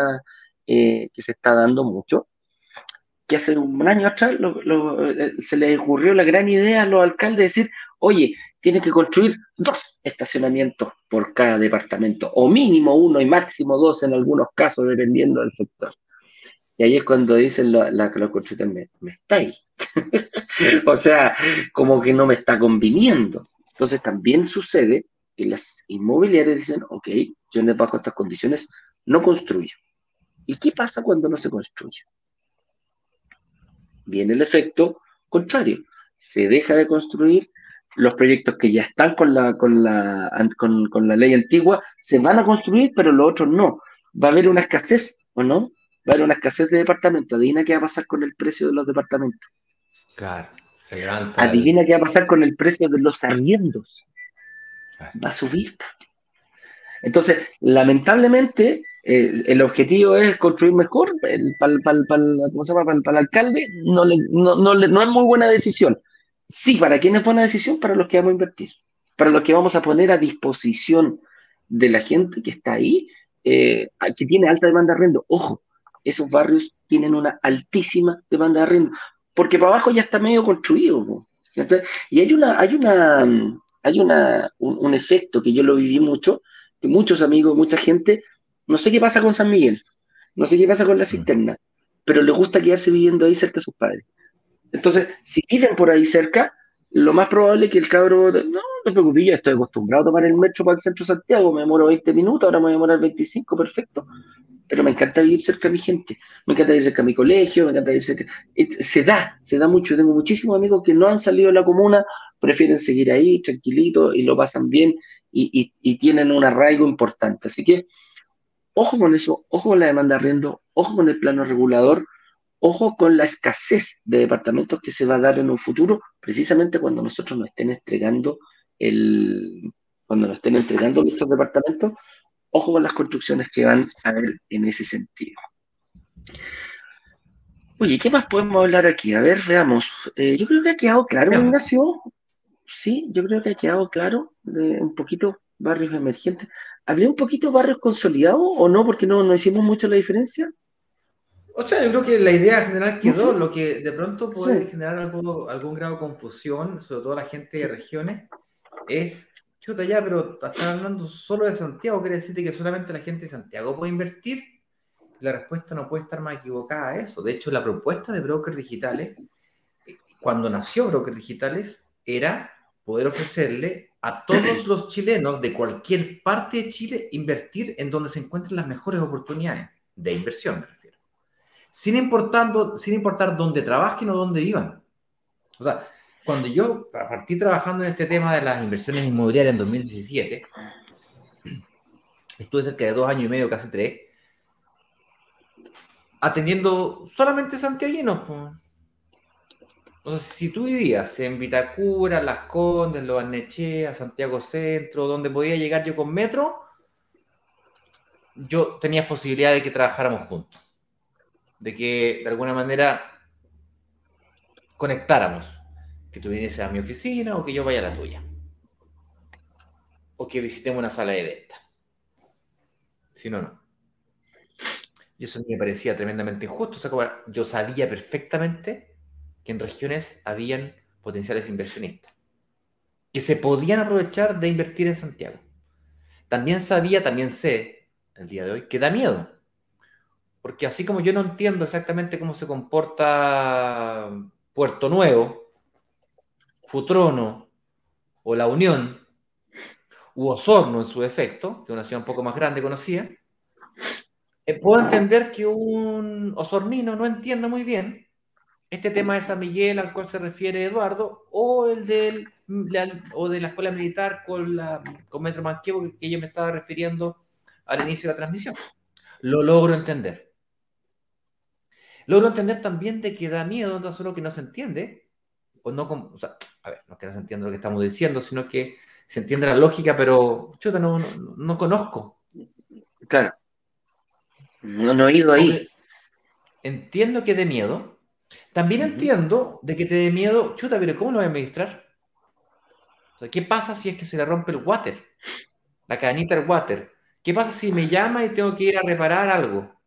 eh, que se está dando mucho, que hace un año atrás eh, se les ocurrió la gran idea a los alcaldes de decir, oye, tienen que construir dos estacionamientos por cada departamento, o mínimo uno y máximo dos en algunos casos, dependiendo del sector. Y ahí es cuando dicen la, la, la me, me está ahí. [LAUGHS] o sea, como que no me está conviniendo. Entonces también sucede que las inmobiliarias dicen, ok, yo bajo estas condiciones no construyo. ¿Y qué pasa cuando no se construye? Viene el efecto contrario. Se deja de construir, los proyectos que ya están con la, con la, con, la ley antigua se van a construir, pero los otros no. Va a haber una escasez, ¿o no? Va a haber una escasez de departamentos. Adivina qué va a pasar con el precio de los departamentos. Claro, se Adivina qué va a pasar con el precio de los arriendos. Va a subir. Entonces, lamentablemente, eh, el objetivo es construir mejor, para el alcalde no, no, es muy buena decisión. Sí, ¿para quién es buena decisión? Para los que vamos a invertir, para los que vamos a poner a disposición de la gente que está ahí, eh, que tiene alta demanda de arriendo. Ojo, esos barrios tienen una altísima demanda de arriendo, porque para abajo ya está medio construido. y hay una, hay una, hay una, un efecto que yo lo viví mucho, que muchos amigos, mucha gente no sé qué pasa con San Miguel, no sé qué pasa con la cisterna, pero le gusta quedarse viviendo ahí cerca de sus padres. Entonces, si viven por ahí cerca, lo más probable es que el cabro, no, te preocupes, yo estoy acostumbrado a tomar el metro para el centro de Santiago, me demoro 20 minutos, ahora me voy a demorar 25, perfecto. Pero me encanta vivir cerca de mi gente, me encanta vivir cerca de mi colegio, me encanta vivir cerca. Se da, se da mucho. Tengo muchísimos amigos que no han salido de la comuna, prefieren seguir ahí tranquilitos y lo pasan bien y, y tienen un arraigo importante. Así que Ojo con eso, ojo con la demanda de arriendo, ojo con el plano regulador, ojo con la escasez de departamentos que se va a dar en un futuro, precisamente cuando nosotros nos estén entregando el, cuando nos estén entregando nuestros departamentos, ojo con las construcciones que van a haber en ese sentido. Oye, ¿qué más podemos hablar aquí? A ver, veamos. Eh, yo creo que ha quedado claro, Ignacio. Sí, yo creo que ha quedado claro de un poquito barrios emergentes. ¿Habría un poquito barrios consolidados o no? Porque no, no hicimos mucho la diferencia. O sea, yo creo que la idea general quedó, lo que de pronto puede generar algún grado de confusión, sobre todo la gente de regiones, es chuta ya, pero estás hablando solo de Santiago, quiere decirte que solamente la gente de Santiago puede invertir. La respuesta no puede estar más equivocada a eso. De hecho, la propuesta de brokers digitales, cuando nació Brokers Digitales, era poder ofrecerle a todos los chilenos de cualquier parte de Chile invertir en donde se encuentren las mejores oportunidades de inversión, me refiero. Sin, importando, sin importar dónde trabajen o dónde vivan. O sea, cuando yo partí trabajando en este tema de las inversiones inmobiliarias en 2017, estuve cerca de dos años y medio, casi tres, atendiendo solamente santiaguinos. Sea, si tú vivías en Vitacura, Las Condes, Los Arnechea, Santiago Centro, donde podía llegar yo con metro, yo tenía posibilidad de que trabajáramos juntos. De que de alguna manera conectáramos que tú vienes a mi oficina o que yo vaya a la tuya. O que visitemos una sala de venta. Si no, no. Y eso me parecía tremendamente injusto. Yo sabía perfectamente que en regiones habían potenciales inversionistas que se podían aprovechar de invertir en Santiago. También sabía, también sé, el día de hoy, que da miedo. Porque así como yo no entiendo exactamente cómo se comporta Puerto Nuevo, Futrono o La Unión, u Osorno en su defecto, de una ciudad un poco más grande conocida, eh, puedo entender que un osornino no entienda muy bien este tema de San Miguel al cual se refiere Eduardo, o el de la escuela militar con, la, con Metro Manquevo que ella me estaba refiriendo al inicio de la transmisión. Lo logro entender. Logro entender también de que da miedo, no solo que no se entiende, o no, o sea, a ver, no es que no se entienda lo que estamos diciendo, sino que se entiende la lógica, pero chuta, no, no, conozco. Claro. No, he ido ahí. entiendo que de miedo. También entiendo de que te dé miedo, chuta, pero ¿cómo lo voy a administrar? ¿Qué pasa si es que se le rompe el water? La cadenita del water. ¿Qué pasa si me llama y tengo que ir a reparar algo?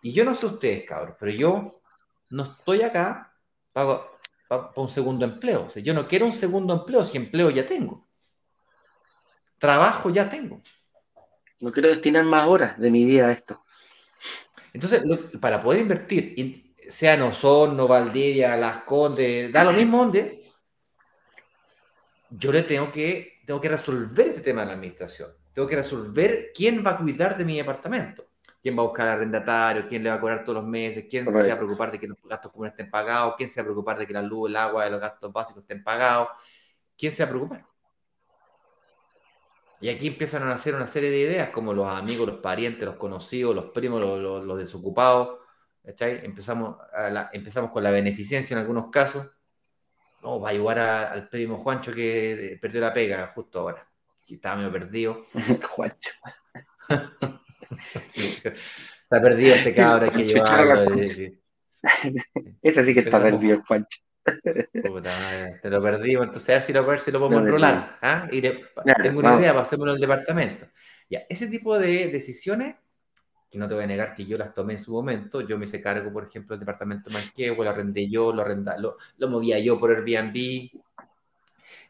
Y yo no sé ustedes, cabros, pero yo no estoy acá, pago, para un segundo empleo. yo no quiero un segundo empleo, si empleo ya tengo. Trabajo ya tengo. No quiero destinar más horas de mi vida a esto. Entonces, para poder invertir, sea en Osorno, Valdivia, Las Condes, da lo mismo donde, yo le tengo que, tengo que resolver este tema de la administración. Tengo que resolver quién va a cuidar de mi departamento quién va a buscar arrendatario, quién le va a cobrar todos los meses, quién se va a preocupar de que los gastos comunes estén pagados, quién se va a preocupar de que la luz, el agua, los gastos básicos estén pagados, quién se va a preocupar. Y aquí empiezan a nacer una serie de ideas como los amigos, los parientes, los conocidos, los primos, los, desocupados. Empezamos, empezamos con la beneficencia en algunos casos. No, va a ayudar al primo Juancho que perdió la pega justo ahora. Estaba medio perdido. [LAUGHS] Juancho. [LAUGHS] [LAUGHS] está perdido este cabra, hay que llevarlo. [LAUGHS] Ese sí que está perdido, Juancho. [LAUGHS] te lo perdimos, entonces a ver si lo, si lo podemos enrolar. ¿ah? Y tengo una idea, pasémoslo al departamento. Ya, ese tipo de decisiones, que no te voy a negar que yo las tomé en su momento, yo me hice cargo, por ejemplo, del departamento Manquehue, lo arrendé yo, lo, arrenda, lo, lo movía yo por Airbnb,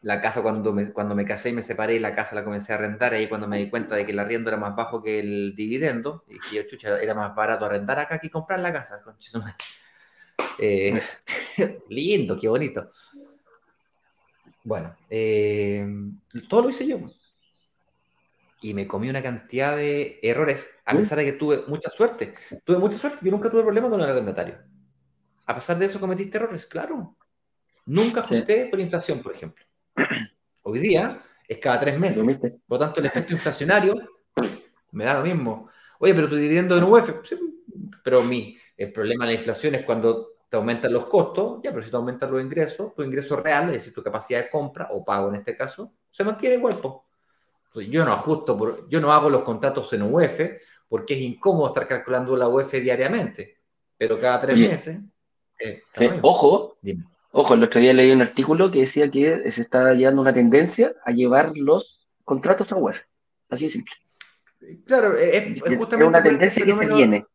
la casa cuando me, cuando me casé y me separé, la casa la comencé a arrendar, ahí cuando me di cuenta de que el arriendo era más bajo que el dividendo, y dije, chucha, era más barato arrendar acá que comprar la casa. Eh, [LAUGHS] lindo, qué bonito. Bueno, eh, todo lo hice yo. Y me comí una cantidad de errores, a pesar de que tuve mucha suerte. Tuve mucha suerte, yo nunca tuve problemas con el arrendatario. A pesar de eso cometiste errores, claro. Nunca ajusté por inflación, por ejemplo. [CLEARS THROAT] Hoy día es cada tres meses. Por lo tanto, el efecto inflacionario [CLEARS THROAT] me da lo mismo. Oye, pero tu dividendo en UF, pero mi, el problema de la inflación es cuando te aumentan los costos, ya, pero si te aumentan los ingresos, tu ingreso real, es decir, tu capacidad de compra o pago en este caso, se mantiene igual. yo no ajusto, por, yo no hago los contratos en UF porque es incómodo estar calculando la UF diariamente, pero cada tres meses. Eh, ojo, Dime. Ojo, el otro día leí un artículo que decía que se está llevando una tendencia a llevar los contratos a web. Así de simple. Claro, es, justamente una tendencia que se viene.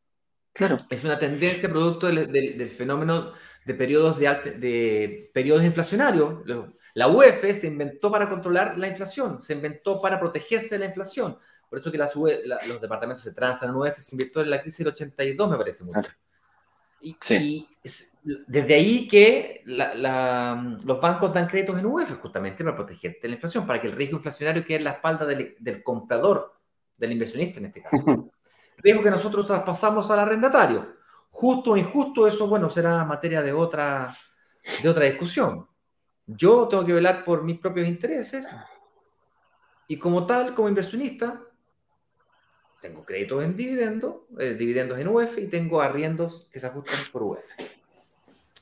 Claro. Es una tendencia producto del, fenómeno de periodos de, de periodos inflacionarios. La UEF se inventó para controlar la inflación, se inventó para protegerse de la inflación. Por eso que las e los departamentos se transan en UEF se invirtió en la crisis del 82, me parece mucho. Y, y, desde ahí que los bancos dan créditos en UEF justamente para protegerte de la inflación, para que el riesgo inflacionario quede en la espalda del, del comprador, del inversionista en este caso. riesgo que nosotros traspasamos al arrendatario. Justo o injusto, eso, bueno, será materia de otra, de otra discusión. Yo tengo que velar por mis propios intereses y como tal, como inversionista, tengo créditos en dividendos, eh, dividendos en UEF y tengo arriendos que se ajustan por UEF.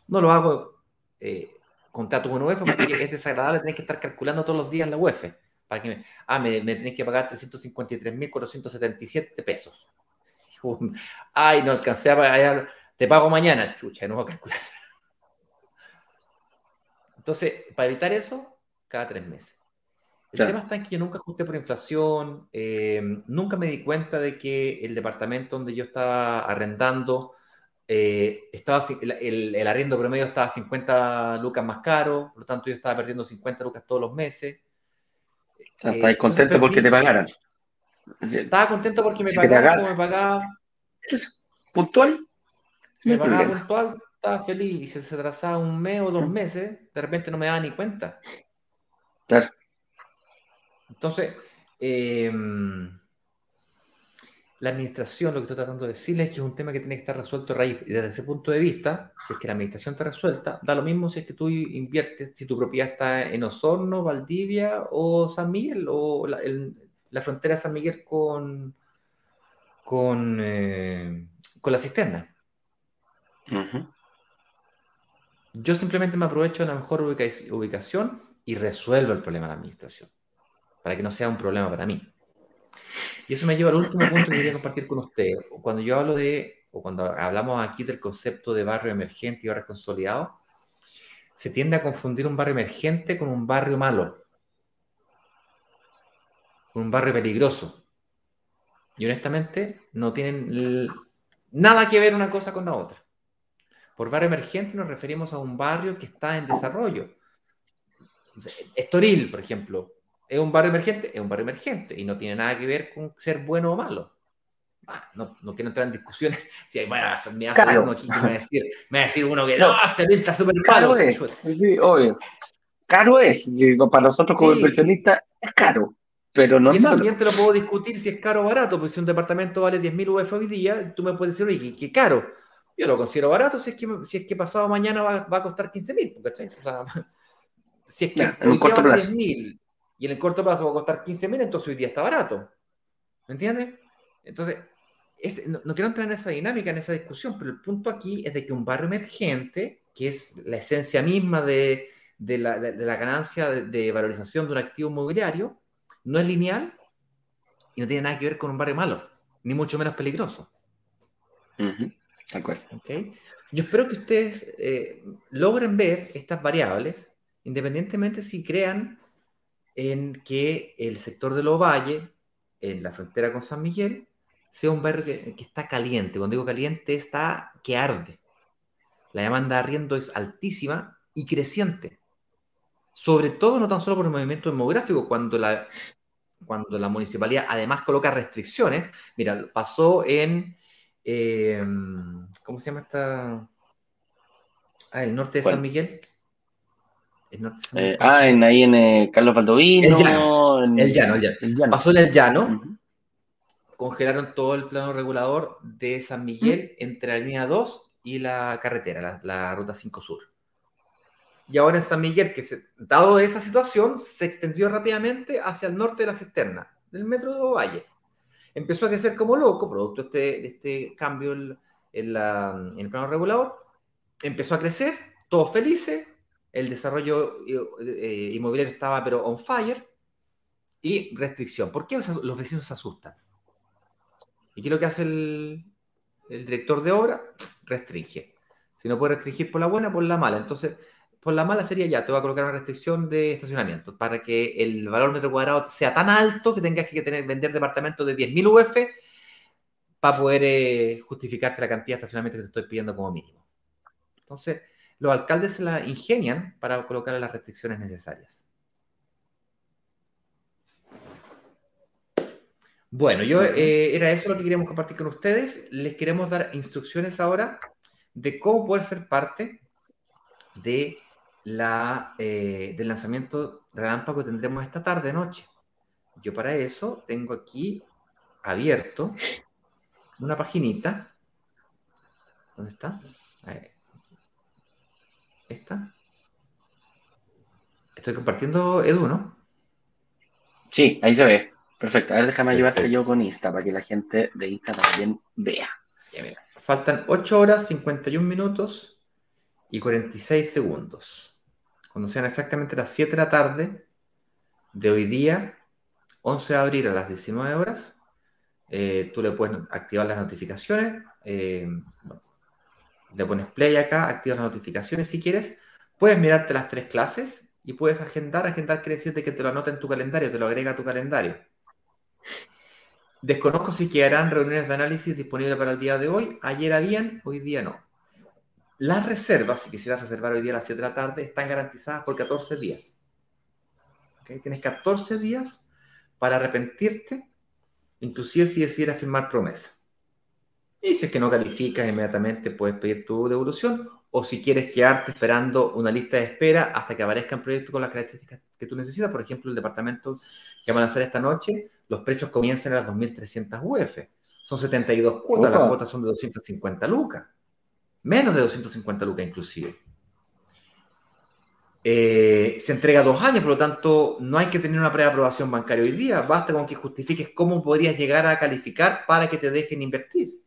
No lo hago eh, contrato con UEF porque es desagradable tener que estar calculando todos los días la UEF. Para que me, ah, me, me tenéis que pagar 353.477 pesos. [LAUGHS] Ay, no alcancé a pagar, te pago mañana, chucha, no voy a calcular. Entonces, para evitar eso, cada tres meses. El tema está en que yo nunca ajusté por inflación, eh, nunca me di cuenta de que el departamento donde yo estaba arrendando, eh, estaba, el, el, arriendo promedio estaba 50 lucas más caro, por lo tanto yo estaba perdiendo 50 lucas todos los meses. ¿Estás contento porque te pagaran? Estaba contento porque me pagaban como me pagaba. ¿Puntual? Me pagaba puntual, estaba feliz. Y si se atrasaba un mes o dos meses, de repente no me daba ni cuenta. Claro. Entonces, em, la administración, lo que estoy tratando de decirles es que es un tema que tiene que estar resuelto raíz. Y desde ese punto de vista, si es que la administración está resuelta, da lo mismo si es que tú inviertes, si tu propiedad está en Osorno, Valdivia o San Miguel, o la, frontera de San Miguel con, con, eh, con la cisterna. Yo simplemente me aprovecho de la mejor ubicación y resuelvo el problema de la administración para que no sea un problema para mí. Y eso me lleva al último punto que quería compartir con ustedes. Cuando yo hablo de, o cuando hablamos aquí del concepto de barrio emergente y barrio consolidado, se tiende a confundir un barrio emergente con un barrio malo, con un barrio peligroso. Y honestamente no tienen nada que ver una cosa con la otra. Por barrio emergente nos referimos a un barrio que está en desarrollo. Estoril, por ejemplo, ¿Es un barrio emergente? Es un barrio emergente y no tiene nada que ver con ser bueno o malo. Ah, no, no, quiero entrar en discusiones. [LAUGHS] Si hay, bueno, me, claro. uno aquí, me, va a decir, me va a decir uno que no, este está súper malo. Es. Sí, obvio. Caro es. para nosotros como inversionistas es caro. Pero no y también te lo puedo discutir si es caro o barato, porque si un departamento vale 10.000 UF hoy día, tú me puedes decir, oye, qué, caro. Yo lo considero barato si es que, si es que pasado mañana va, va a costar 15.000, ¿cachai? O sea, [LAUGHS] si es que ya, corto plazo. 10.000 y en el corto plazo va a costar 15 mil, entonces hoy día está barato. ¿Me entiendes? Entonces, no, quiero entrar en esa dinámica, en esa discusión, pero el punto aquí es de que un barrio emergente, que es la esencia misma de, la, ganancia de, valorización de un activo inmobiliario, no es lineal y no tiene nada que ver con un barrio malo, ni mucho menos peligroso. De acuerdo. ¿Okay? Yo espero que ustedes eh, logren ver estas variables, independientemente si crean en que el sector de Los Valles, en la frontera con San Miguel, sea un barrio que, está caliente. Cuando digo caliente, está que arde. La demanda de arriendo es altísima y creciente. Sobre todo, no tan solo por el movimiento demográfico, cuando la, cuando la municipalidad además coloca restricciones. Mira, pasó en. Em, ¿Cómo se llama esta? Ah, el norte de San Miguel. Eh, ah, en, ahí en eh, Carlos Baldovino. El llano, el, llano, el, llano. Pasó en el llano. Congelaron todo el plano regulador de San Miguel entre la línea 2 y la carretera, la, ruta 5 Sur. Y ahora en San Miguel, que se, dado esa situación, se extendió rápidamente hacia el norte de la cisterna, del metro de Valle. Empezó a crecer como loco, producto de este, este cambio en, en el plano regulador. Empezó a crecer, todos felices, el desarrollo eh, inmobiliario estaba pero on fire y restricción. ¿Por qué los vecinos se asustan? ¿Y qué es lo que hace el, director de obra? Restringe. Si no puede restringir por la buena, por la mala. Entonces, por la mala sería ya, te voy a colocar una restricción de estacionamiento para que el valor metro cuadrado sea tan alto que tengas que tener, vender departamentos de 10.000 UF para poder eh, justificarte la cantidad de estacionamiento que te estoy pidiendo como mínimo. Entonces, los alcaldes se la ingenian para colocar las restricciones necesarias. Bueno, yo eh, era eso lo que queríamos compartir con ustedes. Les queremos dar instrucciones ahora de cómo poder ser parte de la, eh, del lanzamiento relámpago que tendremos esta tarde, noche. Yo para eso tengo aquí abierto una paginita. ¿Dónde está? ¿Esta? Estoy compartiendo Edu, ¿no? Sí, ahí se ve. Perfecto. A ver, déjame ayudarte yo con Insta para que la gente de Insta también vea. Faltan 8 horas, 51 minutos y 46 segundos. Cuando sean exactamente las 7 de la tarde de hoy día, 11 de abril a las 19 horas, eh, tú le puedes activar las notificaciones. Eh, le pones play acá, activas las notificaciones si quieres. Puedes mirarte las tres clases y puedes agendar. Agendar quiere decirte que te lo anota en tu calendario, te lo agrega a tu calendario. Desconozco si quedarán reuniones de análisis disponibles para el día de hoy. Ayer habían, hoy día no. Las reservas, si quisieras reservar hoy día a las 7 de la tarde, están garantizadas por 14 días. Tienes 14 días para arrepentirte, inclusive si decidieras firmar promesa. Y si es que no calificas inmediatamente, puedes pedir tu devolución. O si quieres quedarte esperando una lista de espera hasta que aparezcan proyectos con las características que tú necesitas, por ejemplo, el departamento que van a lanzar esta noche, los precios comienzan a las 2.300 UF. Son 72 cuotas, las cuotas son de 250 lucas. Menos de 250 lucas inclusive. Eh, se entrega dos años, por lo tanto, no hay que tener una preaprobación bancaria hoy día. Basta con que justifiques cómo podrías llegar a calificar para que te dejen invertir.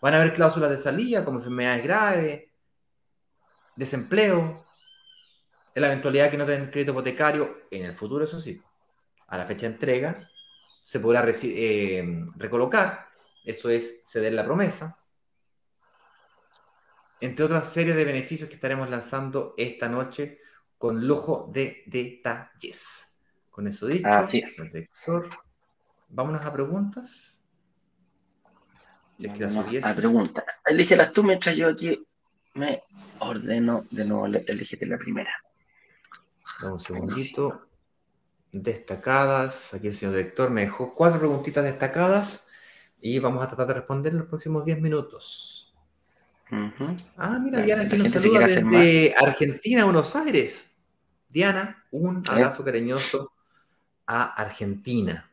Van a haber cláusulas de salida como enfermedades graves, desempleo, en la eventualidad que no tengan crédito hipotecario, en el futuro, eso sí, a la fecha de entrega, se podrá eh, recolocar, eso es ceder la promesa, entre otras series de beneficios que estaremos lanzando esta noche con lujo de detalles. Con eso dicho, Así es. vámonos a preguntas. A preguntas. Elígelas tú mientras yo aquí me ordeno de nuevo, elegete la primera. un segundito. Destacadas. Aquí el señor director me dejó cuatro preguntitas destacadas y vamos a tratar de responder en los próximos diez minutos. Ah, mira, Diana que nos saluda desde Argentina, Buenos Aires. Diana, un abrazo cariñoso a Argentina.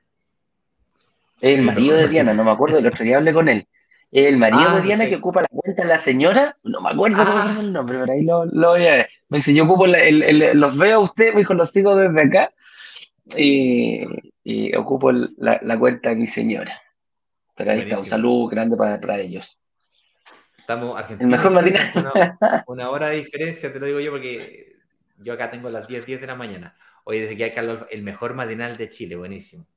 El marido de Diana, [LAUGHS] no me acuerdo, el otro día hablé con él. El marido de ah, Diana que ocupa la cuenta de la señora, no me acuerdo cómo se el nombre, pero ahí lo, voy a ver. Me dice, yo ocupo, los veo a usted, me dijo, los sigo desde acá y, ocupo la, cuenta de mi señora. Pero ahí está, un saludo grande para, para ellos. Estamos Argentina. El mejor matinal. [LAUGHS] Una, hora de diferencia, te lo digo yo, porque yo acá tengo las 10, 10 de la mañana. Hoy desde que acá el mejor matinal de Chile, buenísimo.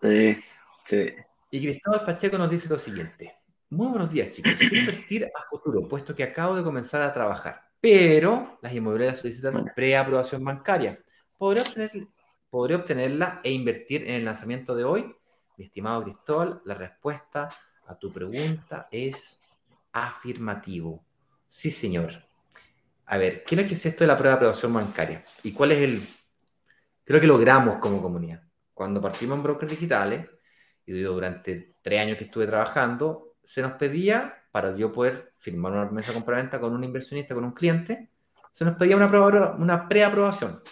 Sí, sí. Y Cristóbal Pacheco nos dice lo siguiente. Muy buenos días, chicos. Quiero invertir a futuro, puesto que acabo de comenzar a trabajar, pero las inmobiliarias solicitan preaprobación bancaria. ¿Podré, obtener, ¿Podré obtenerla e invertir en el lanzamiento de hoy? Mi estimado Cristóbal, la respuesta a tu pregunta es afirmativo. Sí, señor. A ver, ¿qué es esto de la prueba de aprobación bancaria? ¿Y cuál es el... Creo que logramos como comunidad. Cuando partimos en brokers digitales, y durante tres años que estuve trabajando, se nos pedía, para yo poder firmar una promesa de compraventa con un inversionista, con un cliente, se nos pedía una, una preaprobación.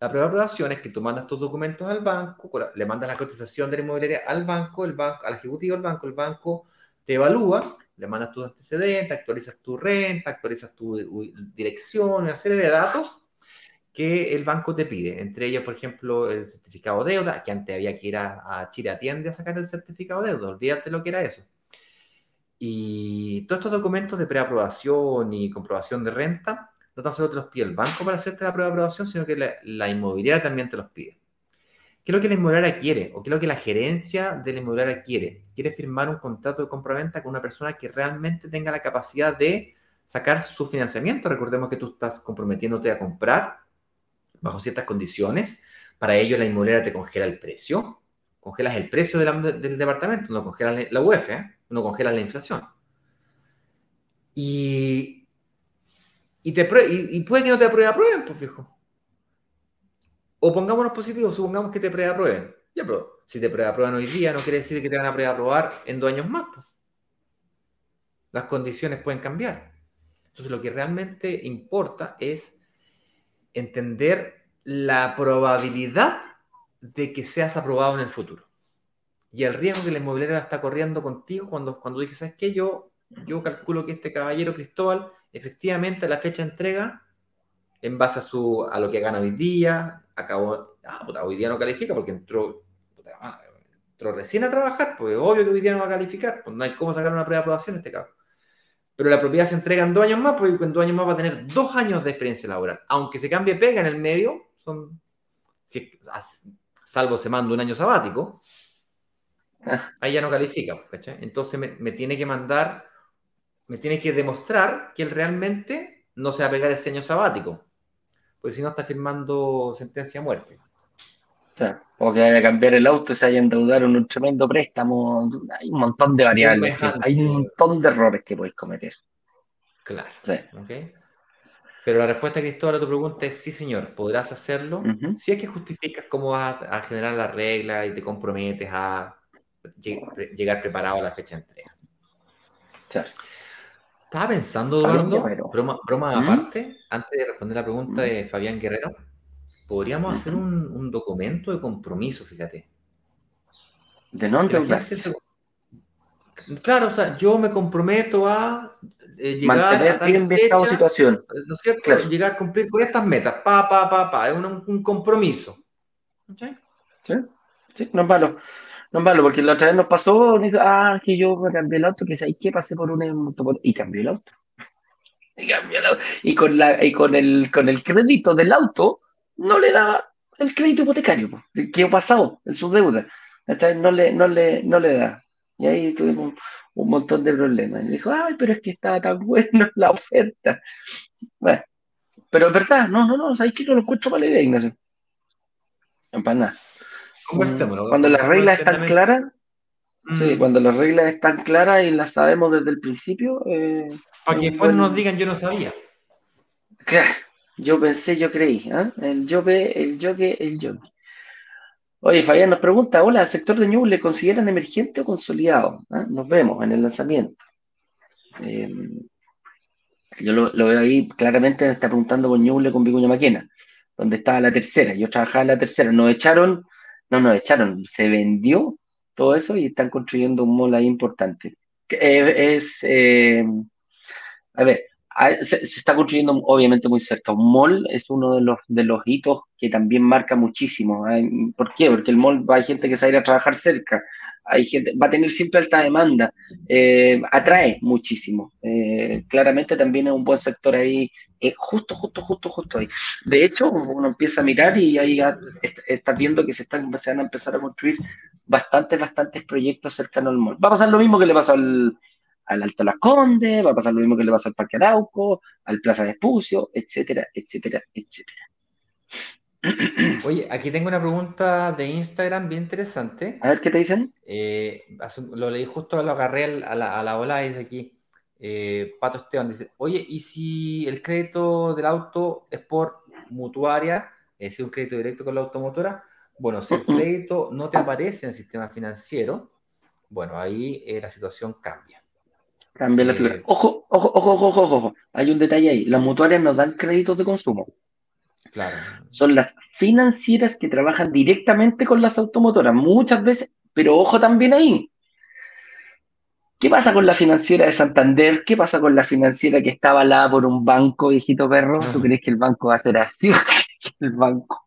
La preaprobación es que tú mandas tus documentos al banco, le mandas la cotización de la inmobiliaria al banco, el banco, al ejecutivo del banco, el banco te evalúa le mandas tus antecedentes, actualizas tu renta, actualizas tu dirección, una serie de datos que el banco te pide. Entre ellos, por ejemplo, el certificado de deuda, que antes había que ir a, Chile Atiende a sacar el certificado de deuda. Olvídate lo que era eso. Y todos estos documentos de preaprobación y comprobación de renta, no tan solo te los pide el banco para hacerte la prueba de aprobación, sino que la, la inmobiliaria también te los pide. ¿Qué es lo que la inmobiliaria quiere? ¿O qué es lo que la gerencia de la inmobiliaria quiere? Quiere firmar un contrato de compraventa con una persona que realmente tenga la capacidad de sacar su financiamiento. Recordemos que tú estás comprometiéndote a comprar bajo ciertas condiciones. Para ello, la inmobiliaria te congela el precio. Congelas el precio del departamento, no congelas la UEF, ¿eh? no congelas la inflación. Y y, puede que no te aprueben, pues viejo. O pongámonos positivos, supongamos que te preaprueben. Ya, pero si te preaprueban hoy día, no quiere decir que te van a preaprobar en dos años más. Pues. Las condiciones pueden cambiar. Entonces, lo que realmente importa es entender la probabilidad de que seas aprobado en el futuro. Y el riesgo que la inmobiliaria está corriendo contigo cuando, cuando dije, ¿sabes qué? Yo, yo calculo que este caballero Cristóbal, efectivamente, a la fecha de entrega, en base a, su, a lo que gana hoy día, acabó, ah, puta, hoy día no califica porque entró, ah, entró recién a trabajar, pues obvio que hoy día no va a calificar, pues no hay cómo sacar una prueba de aprobación en este caso. Pero la propiedad se entrega en dos años más, porque en dos años más va a tener dos años de experiencia laboral. Aunque se cambie pega en el medio, son, salvo se manda un año sabático, ah. ahí ya no califica. Entonces me, tiene que mandar, me tiene que demostrar que él realmente no se va a pegar ese año sabático. Porque si no está firmando sentencia de muerte. O que vaya a cambiar el auto, se haya endeudado en un tremendo préstamo. Hay un montón de variables, hay un montón de errores que podéis cometer. Claro. Pero la respuesta, Cristóbal, a tu pregunta es sí, señor, podrás hacerlo. Si es que justificas cómo vas a, generar la regla y te comprometes a llegar preparado a la fecha de entrega. Estaba pensando, Eduardo, broma, ¿Mm? aparte, antes de responder la pregunta ¿Mm? de Fabián Guerrero, podríamos hacer un, documento de compromiso, fíjate. De no endeudarse. Claro, o sea, yo me comprometo a eh, llegar a tal fecha, situación. ¿no es cierto? Llegar a cumplir con estas metas, pa, pa, pa, pa, es un, compromiso. ¿Sí? Sí, no es malo. No es malo, porque la otra vez nos pasó, ah, que yo me cambié el auto, que ¿sabes qué? Pasé por un y cambié el auto. [LAUGHS] Y cambié el auto. Y con, la, y con, el, con el crédito del auto, no le daba el crédito hipotecario, que ha pasado en su deuda. No le, no, le, no le da. Y ahí tuvimos un, montón de problemas. Y dijo, ay, pero es que estaba tan [LAUGHS] bueno la oferta. Bueno, pero es verdad, no, no, no, ¿sabes que no lo encuentro para la idea, Ignacio? No para nada. Cuando las reglas están claras, sí, mm. cuando las reglas están claras y las sabemos desde el principio. Eh, para que después no nos digan yo no sabía. Claro. Yo pensé, yo creí. ¿ah? El yo ve, el yo que, el yo. Oye, Fabián nos pregunta, hola, ¿el sector de Ñuble consideran emergente o consolidado? ¿Ah? Nos vemos en el lanzamiento. Em, yo lo, veo ahí, claramente está preguntando con Ñuble con Vicuña Maquena, donde estaba la tercera. Yo trabajaba en la tercera. Nos echaron, no nos echaron, se vendió todo eso y están construyendo un mall ahí importante. Es, eh, a ver, se, está construyendo obviamente muy cerca. Un mall es uno de los, de los hitos que también marca muchísimo. ¿Por qué? Porque el mall hay gente que se va a trabajar cerca, hay gente, va a tener siempre alta demanda, eh, atrae muchísimo. Eh, claramente también es un buen sector ahí, eh, justo, justo, justo, justo ahí. De hecho, uno empieza a mirar y ahí estás viendo que se, están, se van a empezar a construir bastantes, bastantes proyectos cercanos al mall. Va a pasar lo mismo que le pasó al al Alto Las Condes, va a pasar lo mismo que le pasa al Parque Arauco, al Plaza de Espucio, etcétera, etcétera, etcétera. [CLEARS THROAT] Oye, aquí tengo una pregunta de Instagram bien interesante. A ver qué te dicen. Eh, lo leí justo, lo agarré a la, a la ola, dice aquí. Eh, Pato Esteban dice: Oye, ¿y si el crédito del auto es por mutuaria, es decir, un crédito directo con la automotora? Bueno, si el crédito no te aparece en el sistema financiero, bueno, ahí eh, la situación cambia. Cambia la figura. Ojo, ojo, ojo, ojo, ojo, ojo. Hay un detalle ahí. Las mutuarias nos dan créditos de consumo. Claro. Son las financieras que trabajan directamente con las automotoras, muchas veces, pero ojo también ahí. ¿Qué pasa con la financiera de Santander? ¿Qué pasa con la financiera que está avalada por un banco, viejito perro? ¿Tú crees que el banco va a ser así? [LAUGHS] el banco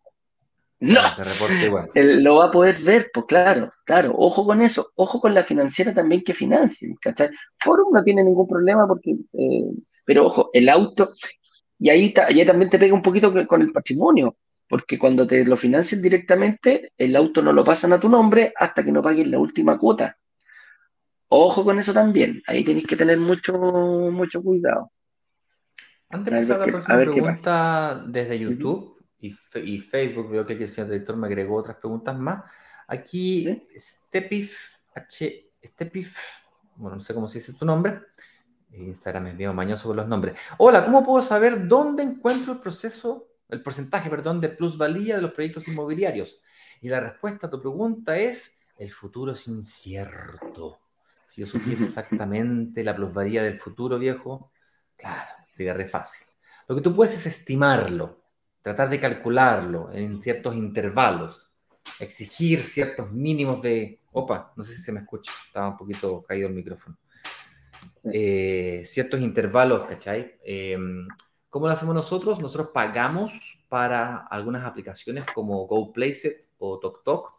no, Él lo va a poder ver, pues claro, claro, ojo con eso, ojo con la financiera también que financie, ¿cachai? Forum no tiene ningún problema porque, eh, pero ojo, el auto, y ahí, también te pega un poquito con el patrimonio, porque cuando te lo financian directamente, el auto no lo pasan a tu nombre hasta que no paguen la última cuota. Ojo con eso también, ahí tenéis que tener mucho, mucho cuidado. Antes de empezar la próxima pregunta desde YouTube, y, Facebook, veo que aquí el señor director me agregó otras preguntas más. Aquí, Stepif, H, Stepif, bueno, no sé cómo se dice tu nombre, Instagram es bien mañoso con los nombres. Hola, ¿cómo puedo saber dónde encuentro el proceso, el porcentaje, perdón, de plusvalía de los proyectos inmobiliarios? Y la respuesta a tu pregunta es, el futuro es incierto. Si yo supiese [LAUGHS] exactamente la plusvalía del futuro, viejo, claro, sería re fácil. Lo que tú puedes es estimarlo, tratar de calcularlo en ciertos intervalos, exigir ciertos mínimos de... Opa, no sé si se me escucha, estaba un poquito caído el micrófono. Eh, ciertos intervalos, ¿cachai? Eh, ¿Cómo lo hacemos nosotros? Nosotros pagamos para algunas aplicaciones como GoPlaceit o TokTok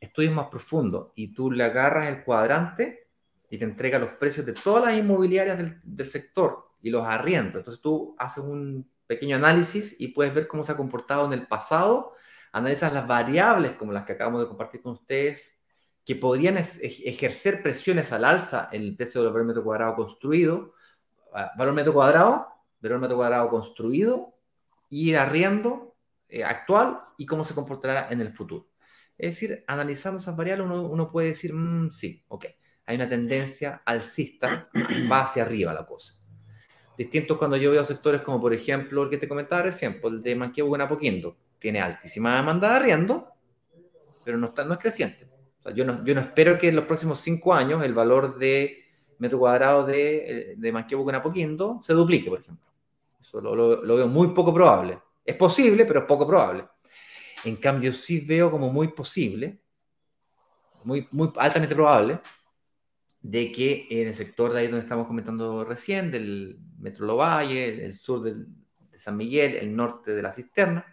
estudios más profundos y tú le agarras el cuadrante y te entrega los precios de todas las inmobiliarias del, sector y los arriendas. Entonces tú haces un pequeño análisis y puedes ver cómo se ha comportado en el pasado, analizas las variables como las que acabamos de compartir con ustedes, que podrían ejercer presiones al alza en el precio del valor metro cuadrado construido, ah, valor metro cuadrado, valor metro cuadrado construido y arriendo eh, actual y cómo se comportará en el futuro. Es decir, analizando esas variables uno, puede decir, mm, sí, ok, hay una tendencia alcista, va hacia arriba la cosa. Distinto cuando yo veo sectores como, por ejemplo, el que te comentaba recién, pues, el de Manqueo Buenapoquindo, tiene altísima demanda de arriendo, pero no, está, no es creciente yo, no, yo no espero que en los próximos cinco años el valor de metro cuadrado de, eh, de Manquebo con Apoquindo se duplique, por ejemplo. Eso lo, lo, veo muy poco probable. Es posible, pero es poco probable. En cambio, sí veo como muy posible, muy, muy altamente probable, de que en el sector de ahí donde estamos comentando recién, del Metro Lovalle, el sur de San Miguel, el norte de la cisterna,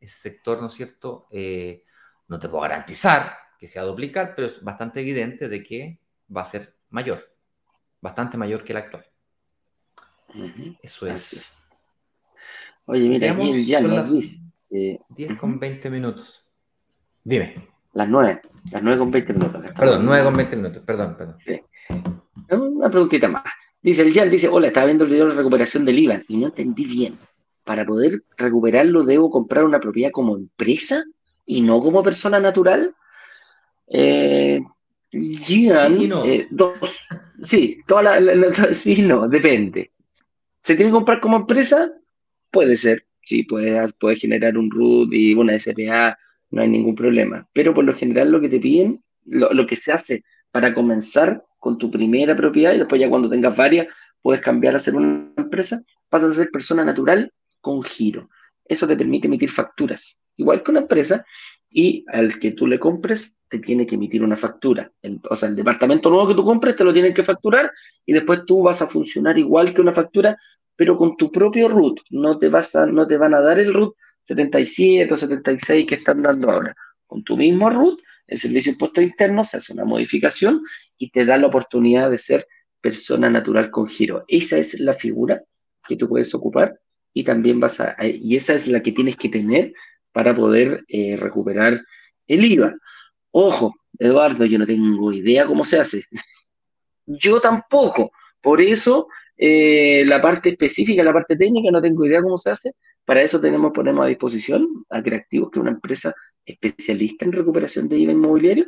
ese sector, ¿no es cierto? Eh, no te puedo garantizar que se va a duplicar, pero es bastante evidente de que va a ser mayor, bastante mayor que el actual. Eso es. Oye, mira, aquí ya las dice. 10 con 20 minutos. Dime. Las 9, las 9 con 20 minutos. Perdón, 9 con 20 minutos, perdón, perdón. Una preguntita más. Dice el Jan, dice, hola, estaba viendo el video de recuperación del IVA y no entendí bien. Para poder recuperarlo, ¿debo comprar una propiedad como empresa y no como persona natural? Eh, Gian, sí, no. Eh, dos, sí, toda la, sí, no, depende. ¿Se quiere comprar como empresa? Puede ser, sí, puede, puede generar un RUT y una SPA, no hay ningún problema. Pero por lo general lo que te piden, lo, lo que se hace para comenzar con tu primera propiedad y después ya cuando tengas varias puedes cambiar a ser una empresa, pasas a ser persona natural con giro. Eso te permite emitir facturas, igual que una empresa, y al que tú le compres te tiene que emitir una factura. o sea, el departamento nuevo que tú compres te lo tienen que facturar y después tú vas a funcionar igual que una factura, pero con tu propio root. No te, vas a, no te van a dar el root 77 o 76 que están dando ahora. Con tu mismo root, el servicio de impuesto interno se hace una modificación y te da la oportunidad de ser persona natural con giro. Esa es la figura que tú puedes ocupar y también vas a, y esa es la que tienes que tener para poder eh, recuperar el IVA. Ojo, Eduardo, yo no tengo idea cómo se hace. [LAUGHS] yo tampoco. Por eso, eh, la parte específica, la parte técnica, no tengo idea cómo se hace. Para eso tenemos, ponemos a disposición a Creativos, que es una empresa especialista en recuperación de IVA inmobiliario,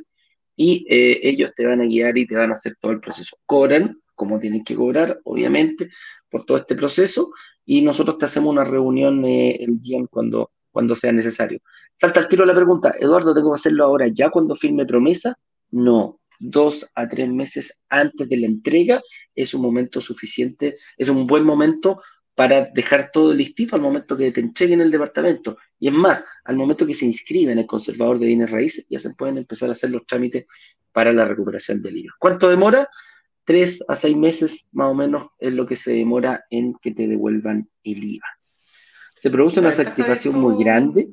y eh, ellos te van a guiar y te van a hacer todo el proceso. Cobran, como tienen que cobrar, obviamente, por todo este proceso, y nosotros te hacemos una reunión el día cuando cuando sea necesario. Salta al tiro la pregunta, Eduardo, ¿tengo que hacerlo ahora ya cuando firme promesa? No, dos a tres meses antes de la entrega es un momento suficiente, es un buen momento para dejar todo listito al momento que te entreguen el departamento. Y es más, al momento que se inscribe en el conservador de bienes raíces, ya se pueden empezar a hacer los trámites para la recuperación del IVA. ¿Cuánto demora? Tres a seis meses más o menos es lo que se demora en que te devuelvan el IVA se produce una satisfacción muy grande.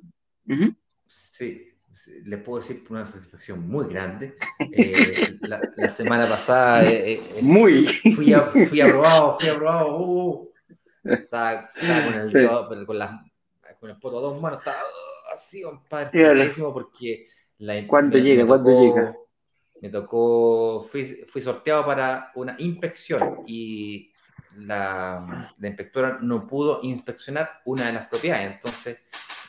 Sí, le puedo decir una satisfacción muy grande. Eh, la, semana pasada. Eh, eh, muy. Fui, a, fui aprobado, fui aprobado. Uh, uh. estaba, con el dedo, con, la, con el poto a dos manos, estaba uh, así, compadre, porque la ¿Cuándo llega? ¿Cuándo llega? Me tocó, fui, fui sorteado para una inspección y la, inspectora no pudo inspeccionar una de las propiedades. Entonces,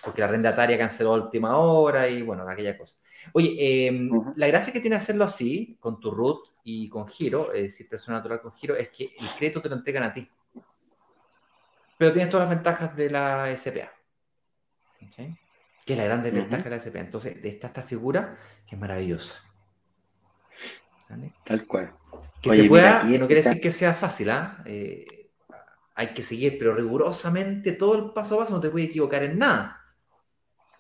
porque la arrendataria canceló a última hora y bueno, aquella cosa. Oye, em, la gracia que tiene hacerlo así, con tu root y con giro, es decir, persona natural con giro, es que el crédito te lo entregan a ti. Pero tienes todas las ventajas de la SPA. Que es la gran desventaja de la SPA. Entonces, está esta figura que es maravillosa. Tal cual. Que se pueda, no quiere decir que sea fácil, ¿ah? ¿eh? hay que seguir, pero rigurosamente todo el paso a paso no te puedes equivocar en nada.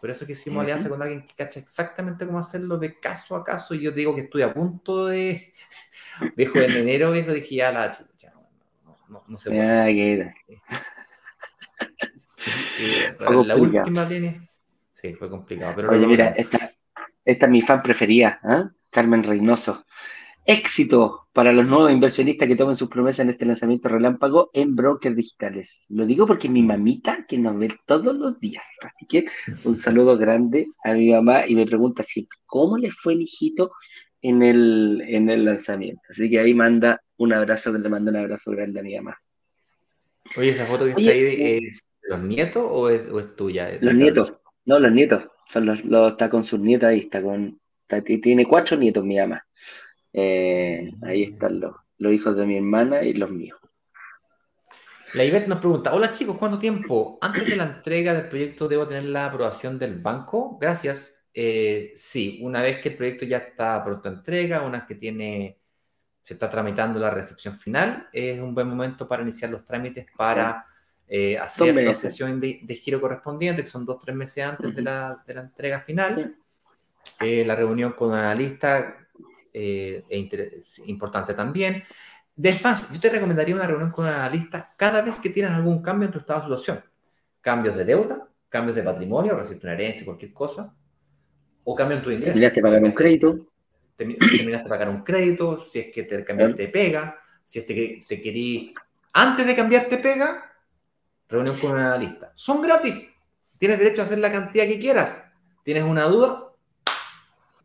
Por eso que hicimos alianza con alguien que cacha exactamente cómo hacerlo de caso a caso. Y yo te digo que estoy a punto de. [LAUGHS] Viejo en enero, viejo, dije ya la chucha. No, no, no se puede. la última línea. Sí, fue complicado. Pero Oye, mira, esta, esta, es mi fan preferida, ¿eh? Carmen Reynoso. Éxito para los nuevos inversionistas que tomen sus promesas en este lanzamiento relámpago en brokers digitales. Lo digo porque mi mamita que nos ve todos los días. Así que un saludo grande a mi mamá y me pregunta siempre, ¿cómo le fue mi hijito en el, en el lanzamiento? Así que ahí manda un abrazo, le mando un abrazo grande a mi mamá. Oye, esa foto que está ahí es de los nietos o es, tuya? Los nietos, no, los nietos. Son los, está con sus nietas ahí, está con, tiene cuatro nietos mi mamá. Eh, ahí están los, los hijos de mi hermana y los míos. La Ivette nos pregunta, hola chicos, ¿cuánto tiempo antes de la entrega del proyecto debo tener la aprobación del banco? Gracias. Eh, sí, una vez que el proyecto ya está pronto a entrega, una vez que tiene, se está tramitando la recepción final, es un buen momento para iniciar los trámites para eh, hacer la sesión de, giro correspondiente, que son dos o tres meses antes de, la, de la entrega final. Eh, la reunión con analista eh, es importante también. Después, yo te recomendaría una reunión con un analista cada vez que tienes algún cambio en tu estado de situación. Cambios de deuda, cambios de patrimonio, recibir una herencia, cualquier cosa, o cambio en tu ingreso. Terminaste de pagar un crédito. Terminaste de pagar un crédito, si es que te cambiaste de pega, si es que te querís, antes de cambiarte pega, reunión con un analista. Son gratis. Tienes derecho a hacer la cantidad que quieras. ¿Tienes una duda?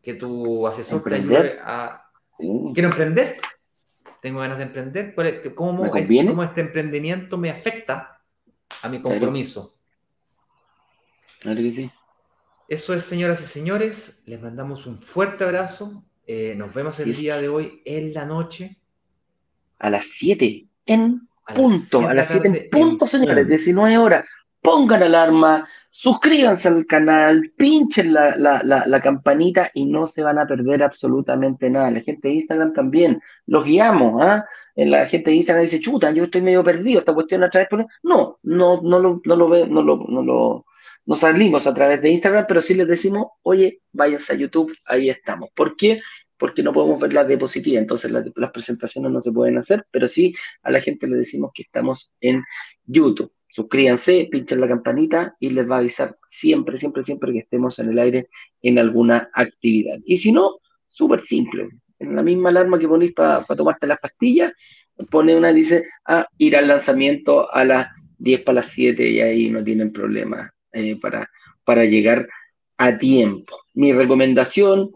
Que tu asesor te ayude a... Quiero emprender, tengo ganas de emprender, ¿cómo, este emprendimiento me afecta a mi compromiso? Claro. que sí. Eso es, señoras y señores, les mandamos un fuerte abrazo. Eh, nos vemos el día de hoy en la noche. A las 7, en punto, a las 7 en punto, señores, 19 horas pongan alarma, suscríbanse al canal, pinchen la, campanita y no se van a perder absolutamente nada. La gente de Instagram también, los guiamos, ¿ah? La gente de Instagram dice, chuta, yo estoy medio perdido, esta cuestión a través. No, no, no lo, no lo ve, no lo, no lo, no salimos a través de Instagram, pero sí les decimos, oye, váyanse a YouTube, ahí estamos. ¿Por qué? Porque no podemos ver la diapositiva, entonces las presentaciones no se pueden hacer, pero sí a la gente le decimos que estamos en YouTube. Suscríbanse, pinchen la campanita y les va a avisar siempre, siempre, siempre que estemos en el aire en alguna actividad. Y si no, súper simple. En la misma alarma que ponéis para tomarte las pastillas, pone una dice, ah, ir al lanzamiento a las 10 para las 7 y ahí no tienen problema eh, para, para llegar a tiempo. Mi recomendación,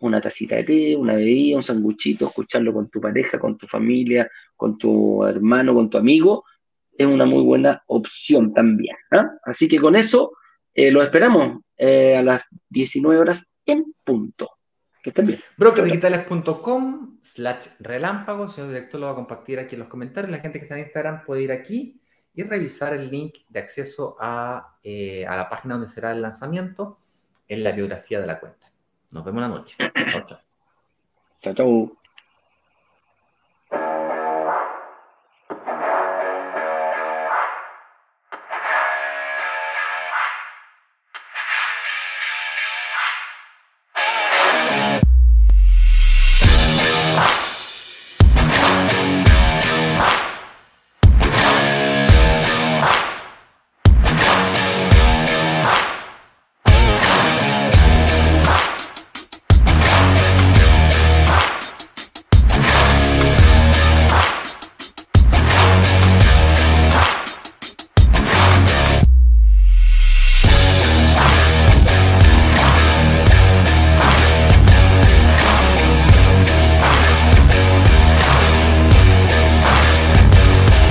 una tacita de té, una bebida, un sanguchito, escucharlo con tu pareja, con tu familia, con tu hermano, con tu amigo, es una muy buena opción también. ¿ah? Así que con eso eh, lo esperamos eh, a las 19 horas en punto. Que estén bien. Brokerdigitales.com slash relámpago. El señor director lo va a compartir aquí en los comentarios. La gente que está en Instagram puede ir aquí y revisar el link de acceso a, eh, a la página donde será el lanzamiento en la biografía de la cuenta. Nos vemos la noche. Chao, chao. Chao, chao.